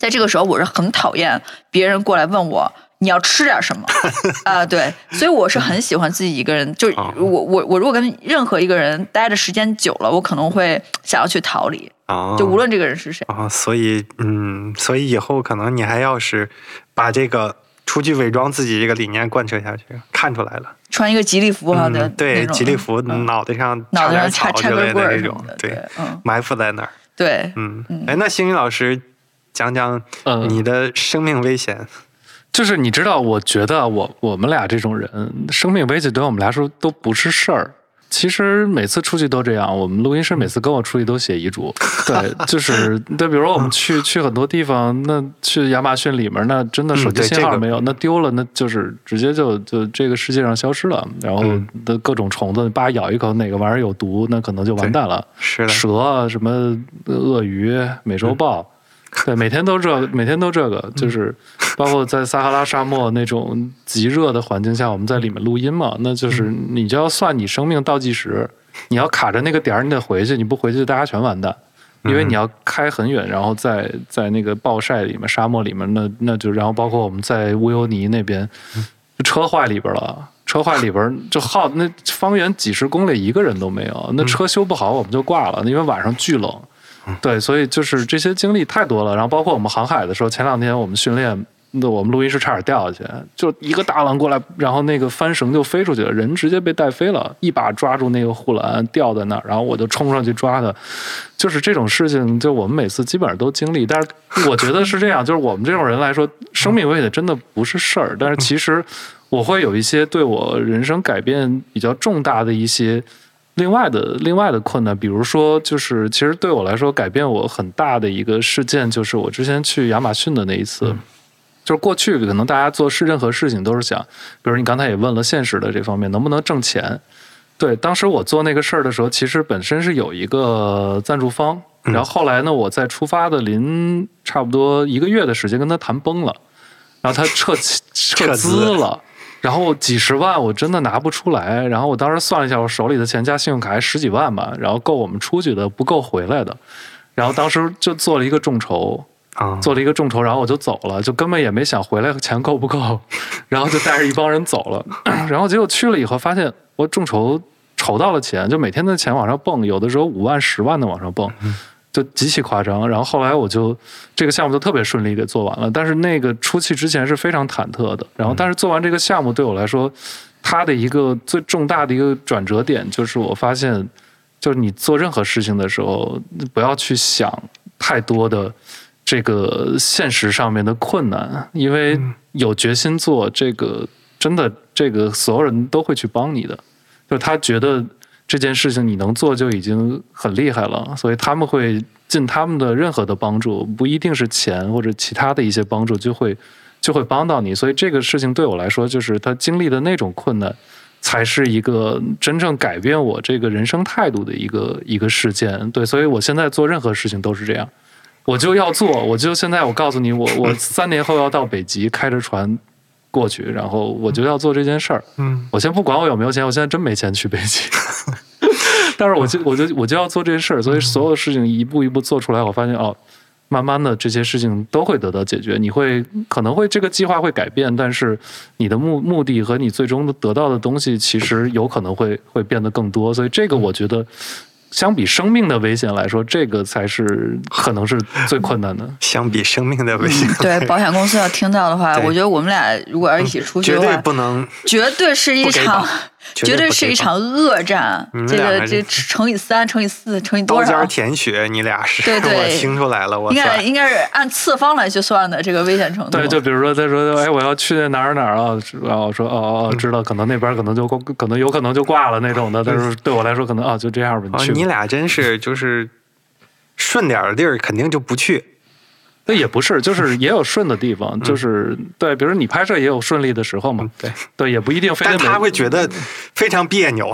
在这个时候，我是很讨厌别人过来问我你要吃点什么 啊、对，所以我是很喜欢自己一个人，就哦我我我如果跟任何一个人待的时间久了，我可能会想要去逃离，啊，就无论这个人是谁。啊，所以嗯，所以以后可能你还要是把这个出去伪装自己这个理念贯彻下去，看出来了。穿一个吉利服啊的、嗯，对，吉利服嗯脑袋上脑袋点上插插草之类根棍儿的这种对，嗯，埋伏在那儿。对，嗯，哎，那星宇老师讲讲嗯你的生命危险。就是你知道，我觉得我我们俩这种人，生命危险对我们来说都不是事儿。其实每次出去都这样，我们录音师每次跟我出去都写遗嘱，对，就是对，比如说我们去去很多地方，那去亚马逊里面，那真的手机信号没有，那丢了，那就是直接就就这个世界上消失了。然后嗯的各种虫子，叭咬一口，哪个玩意儿有毒，那可能就完蛋了。是的，蛇啊，什么鳄鱼、美洲豹，对，每天都这，每天都这个，就是包括在撒哈拉沙漠那种极热的环境下，我们在里面录音嘛，那就是你就要算你生命倒计时，你要卡着那个点儿，你得回去，你不回去，大家全完蛋。因为你要开很远，然后在在那个暴晒里面、沙漠里面，那那就然后包括我们在乌尤尼那边，车坏里边了，车坏里边就耗那方圆几十公里一个人都没有，那车修不好我们就挂了，因为晚上巨冷。对，所以就是这些经历太多了，然后包括我们航海的时候，前两天我们训练，那我们录音室差点掉下去，就一个大浪过来，然后那个帆绳就飞出去了，人直接被带飞了，一把抓住那个护栏吊在那儿，然后我就冲上去抓他，就是这种事情，就我们每次基本上都经历，但是我觉得是这样，就是我们这种人来说，生命危险真的不是事儿，但是其实我会有一些对我人生改变比较重大的一些。另外的另外的困难，比如说，就是其实对我来说改变我很大的一个事件，就是我之前去亚马逊的那一次。就是过去可能大家做事任何事情都是想，比如你刚才也问了现实的这方面能不能挣钱。对，当时我做那个事儿的时候，其实本身是有一个赞助方，然后后来呢，我在出发的临差不多一个月的时间跟他谈崩了，然后他撤 撤资了。然后几十万我真的拿不出来，然后我当时算了一下，我手里的钱加信用卡还十几万吧，然后够我们出去的，不够回来的。然后当时就做了一个众筹，啊，做了一个众筹，然后我就走了，就根本也没想回来钱够不够，然后就带着一帮人走了。然后结果去了以后，发现我众筹筹到了钱，就每天的钱往上蹦，有的时候五万、十万的往上蹦，就极其夸张。然后后来我就这个项目就特别顺利给做完了，但是那个出去之前是非常忐忑的。然后但是做完这个项目对我来说，它的一个最重大的一个转折点就是我发现，就是你做任何事情的时候，不要去想太多的。这个现实上面的困难，因为有决心做这个，真的这个所有人都会去帮你的。就他觉得这件事情你能做就已经很厉害了，所以他们会尽他们的任何的帮助，不一定是钱或者其他的一些帮助，就会就会帮到你。所以这个事情对我来说，就是他经历的那种困难，才是一个真正改变我这个人生态度的一个一个事件。对，所以我现在做任何事情都是这样。我就要做，我就现在我告诉你，我我三年后要到北极，开着船过去，然后我就要做这件事儿。嗯，我先不管我有没有钱，我现在真没钱去北京，但是我就我就我就要做这件事儿，所以所有的事情一步一步做出来，我发现哦，慢慢的这些事情都会得到解决。你会可能会这个计划会改变，但是你的目目的和你最终的得到的东西，其实有可能会会变得更多。所以这个我觉得。相比生命的危险来说，这个才是可能是最困难的。相比生命的危险，对，保险公司要听到的话，我觉得我们俩如果要一起出去绝对的话，不能绝对是一场保，绝 绝对是一场恶战这个这乘以三，乘以四，乘以多少刀尖儿？舔血，你俩是，对对我听出来了，我应该应该是按次方来去算的这个危险程度。对，就比如说他说，哎，我要去哪儿哪儿啊，然后说，哦哦，知道，可能那边可能就可能有可能就挂了那种的，但是对我来说，可能啊，就这样吧，啊你去。你俩真是就是顺点儿的地儿肯定就不去，那也不是，就 是也有顺的地方，就是对，比如你拍摄也有顺利的时候嘛，对，对，也不一定非得每但他会觉得非常别扭。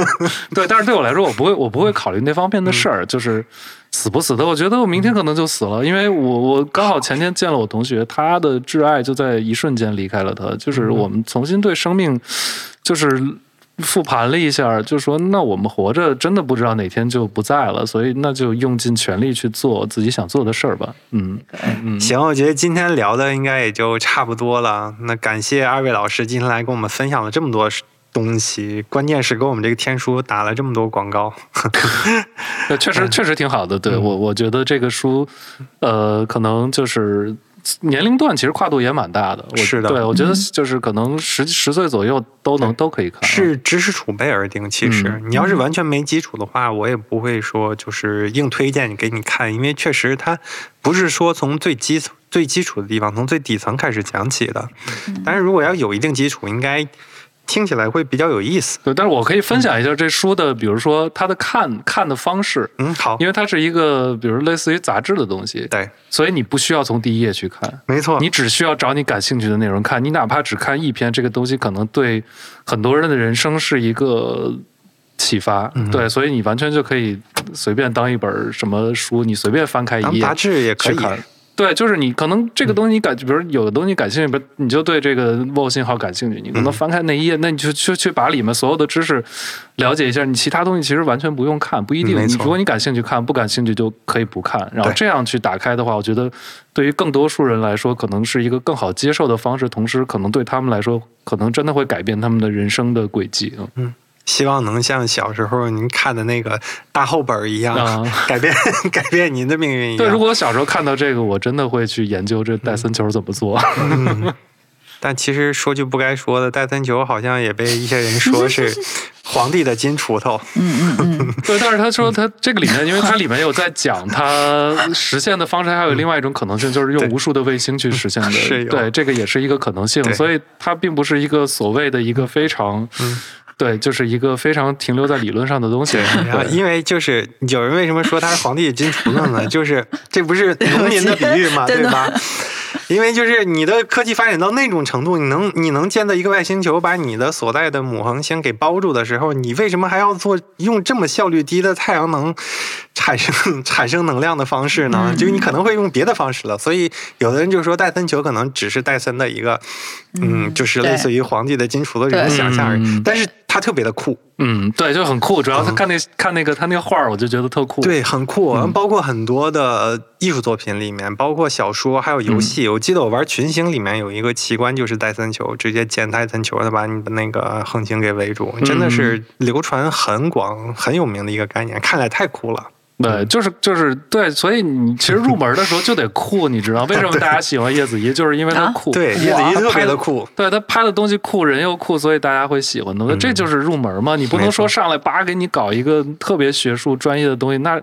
对，但是对我来说，我不会，我不会考虑那方面的事儿，就是死不死的。我觉得我明天可能就死了，因为我我刚好前天见了我同学，他的挚爱就在一瞬间离开了他，就是我们重新对生命，就是复盘了一下，就说那我们活着真的不知道哪天就不在了，所以那就用尽全力去做自己想做的事儿吧。嗯嗯，行，我觉得今天聊的应该也就差不多了。那感谢二位老师今天来跟我们分享了这么多东西，关键是给我们这个天书打了这么多广告。对，确实确实挺好的。对我，我觉得这个书，呃，可能就是年龄段其实跨度也蛮大的。我是的对我觉得就是可能十十岁左右都能都可以看。是知识储备而定。其实、嗯你要是完全没基础的话，我也不会说就是硬推荐你给你看，因为确实它不是说从最基础最基础的地方，从最底层开始讲起的。但是如果要有一定基础，应该听起来会比较有意思。对，但是我可以分享一下这书的，比如说它的看看的方式，嗯，好因，为它是一个比如类似于杂志的东西，对，所以你不需要从第一页去看。没错，你只需要找你感兴趣的内容看，你哪怕只看一篇，这个东西可能对很多人的人生是一个启发。嗯对，所以你完全就可以随便当一本什么书，你随便翻开一页当杂志也可以。对，就是你可能这个东西你感，比如有的东西感兴趣，你就对这个 VO 信号感兴趣，你可能翻开那一页，那你就去去把里面所有的知识了解一下。你其他东西其实完全不用看，不一定。如果你感兴趣看，不感兴趣就可以不看。然后这样去打开的话，我觉得对于更多数人来说，可能是一个更好接受的方式，同时可能对他们来说，可能真的会改变他们的人生的轨迹。嗯希望能像小时候您看的那个大厚本儿一样，啊 改变 改变您的命运一样。对，如果我小时候看到这个，我真的会去研究这戴森球怎么做。但其实说句不该说的，戴森球好像也被一些人说 是皇帝的金锄头。嗯嗯嗯对，但是他说他这个里面，因为它里面有在讲它实现的方式，还有另外一种可能性，就是用无数的卫星去实现的。对，这个也是一个可能性，所以它并不是一个所谓的一个非常，对，就是一个非常停留在理论上的东西。然后，因为就是有人为什么说他是皇帝的金锄头呢？就是这不是农民的比喻嘛，对吧？因为就是你的科技发展到那种程度，你能你能建造一个外星球，把你的所在的母恒星给包住的时候，你为什么还要做用这么效率低的太阳能产生 产生能量的方式呢？就你可能会用别的方式了。所以有的人就说戴森球可能只是戴森的一个，嗯，就是类似于皇帝的金锄头这种想象而已嗯。但是它特别的酷，嗯，对，就很酷。主要他看那看那个他那个画儿，我就觉得特酷。对，很酷。包括很多的艺术作品里面，包括小说，还有游戏。我记得我玩群星里面有一个奇观，就是戴森球，直接捡戴森球他把你的那个恒星给围住，真的是流传很广、很有名的一个概念，看来太酷了。对，就是就是对，所以你其实入门的时候就得酷，你知道为什么大家喜欢叶子怡，就是因为它啊酷。对，叶子哇怡特别他拍的的酷。对他拍的东西酷，人又酷，所以大家会喜欢的。这就是入门嘛，你不能说上来叭给你搞一个特别学术专业的东西，那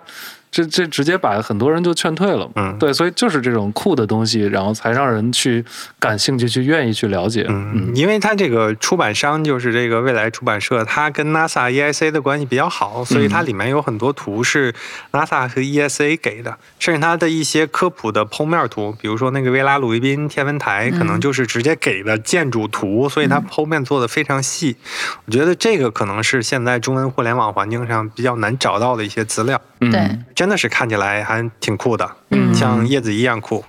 这这直接把很多人就劝退了嘛。嗯对，所以就是这种酷的东西，然后才让人去感兴趣，去愿意去了解。嗯，因为它这个出版商就是这个未来出版社，它跟 NASA、ESA 的关系比较好，所以它里面有很多图是 NASA 和 ESA 给的，甚至它的一些科普的剖面图，比如说那个维拉鲁伊宾天文台，可能就是直接给的建筑图，所以它剖面做的非常细。我觉得这个可能是现在中文互联网环境上比较难找到的一些资料，嗯对，真的是看起来还挺酷的，嗯像叶子一样酷。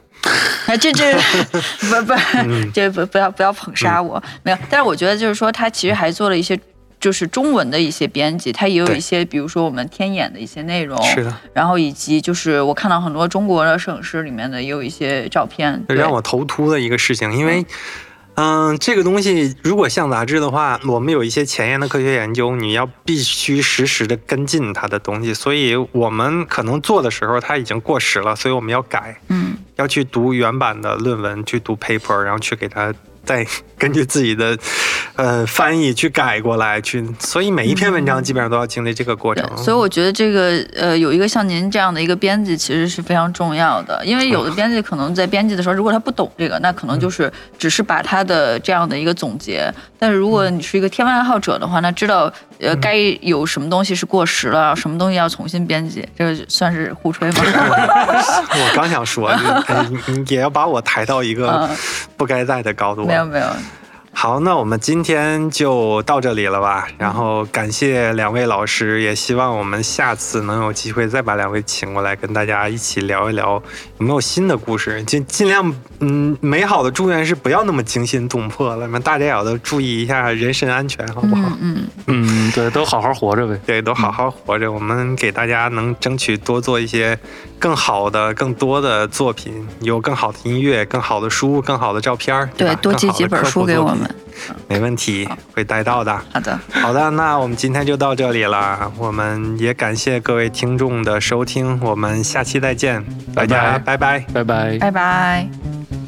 啊，这这不 不，这不不要不要捧杀我，没有。但是我觉得就是说，他其实还做了一些。就是中文的一些编辑，他也有一些，比如说我们天眼的一些内容，是的，然后以及就是我看到很多中国的摄影师里面的也有一些照片，对让我头秃的一个事情，因为。嗯，这个东西如果像杂志的话，我们有一些前沿的科学研究，你要必须实时的跟进它的东西，所以我们可能做的时候它已经过时了，所以我们要改，嗯。要去读原版的论文，去读 paper，然后去给它再根据自己的呃翻译去改过来，去，所以每一篇文章基本上都要经历这个过对程。，所以我觉得这个呃，有一个像您这样的一个编辑，其实是非常重要的。因为有的编辑可能在编辑的时候，如果他不懂这个，那可能就是只是把他的这样的一个总结。但是如果你是一个天文爱好者的话，那知道呃该有什么东西是过时了，什么东西要重新编辑，这个算是互吹吗？我刚想说，你哎你你也要把我抬到一个嗯不该在的高度。没有没有，好，那我们今天就到这里了吧。然后感谢两位老师，也希望我们下次能有机会再把两位请过来，跟大家一起聊一聊有没有新的故事。尽尽量，嗯，美好的祝愿是不要那么惊心动魄了，那么大家也要注意一下人身安全，好不好？嗯嗯，嗯，对，都好好活着呗。对，都好好活着。我们给大家能争取多做一些更好的、更多的作品，有更好的音乐、更好的书、更好的照片儿，对多寄几本书给我们。没问题，会带到的。好的，好的，那我们今天就到这里了。我们也感谢各位听众的收听，我们下期再见，大家拜拜拜拜。拜拜。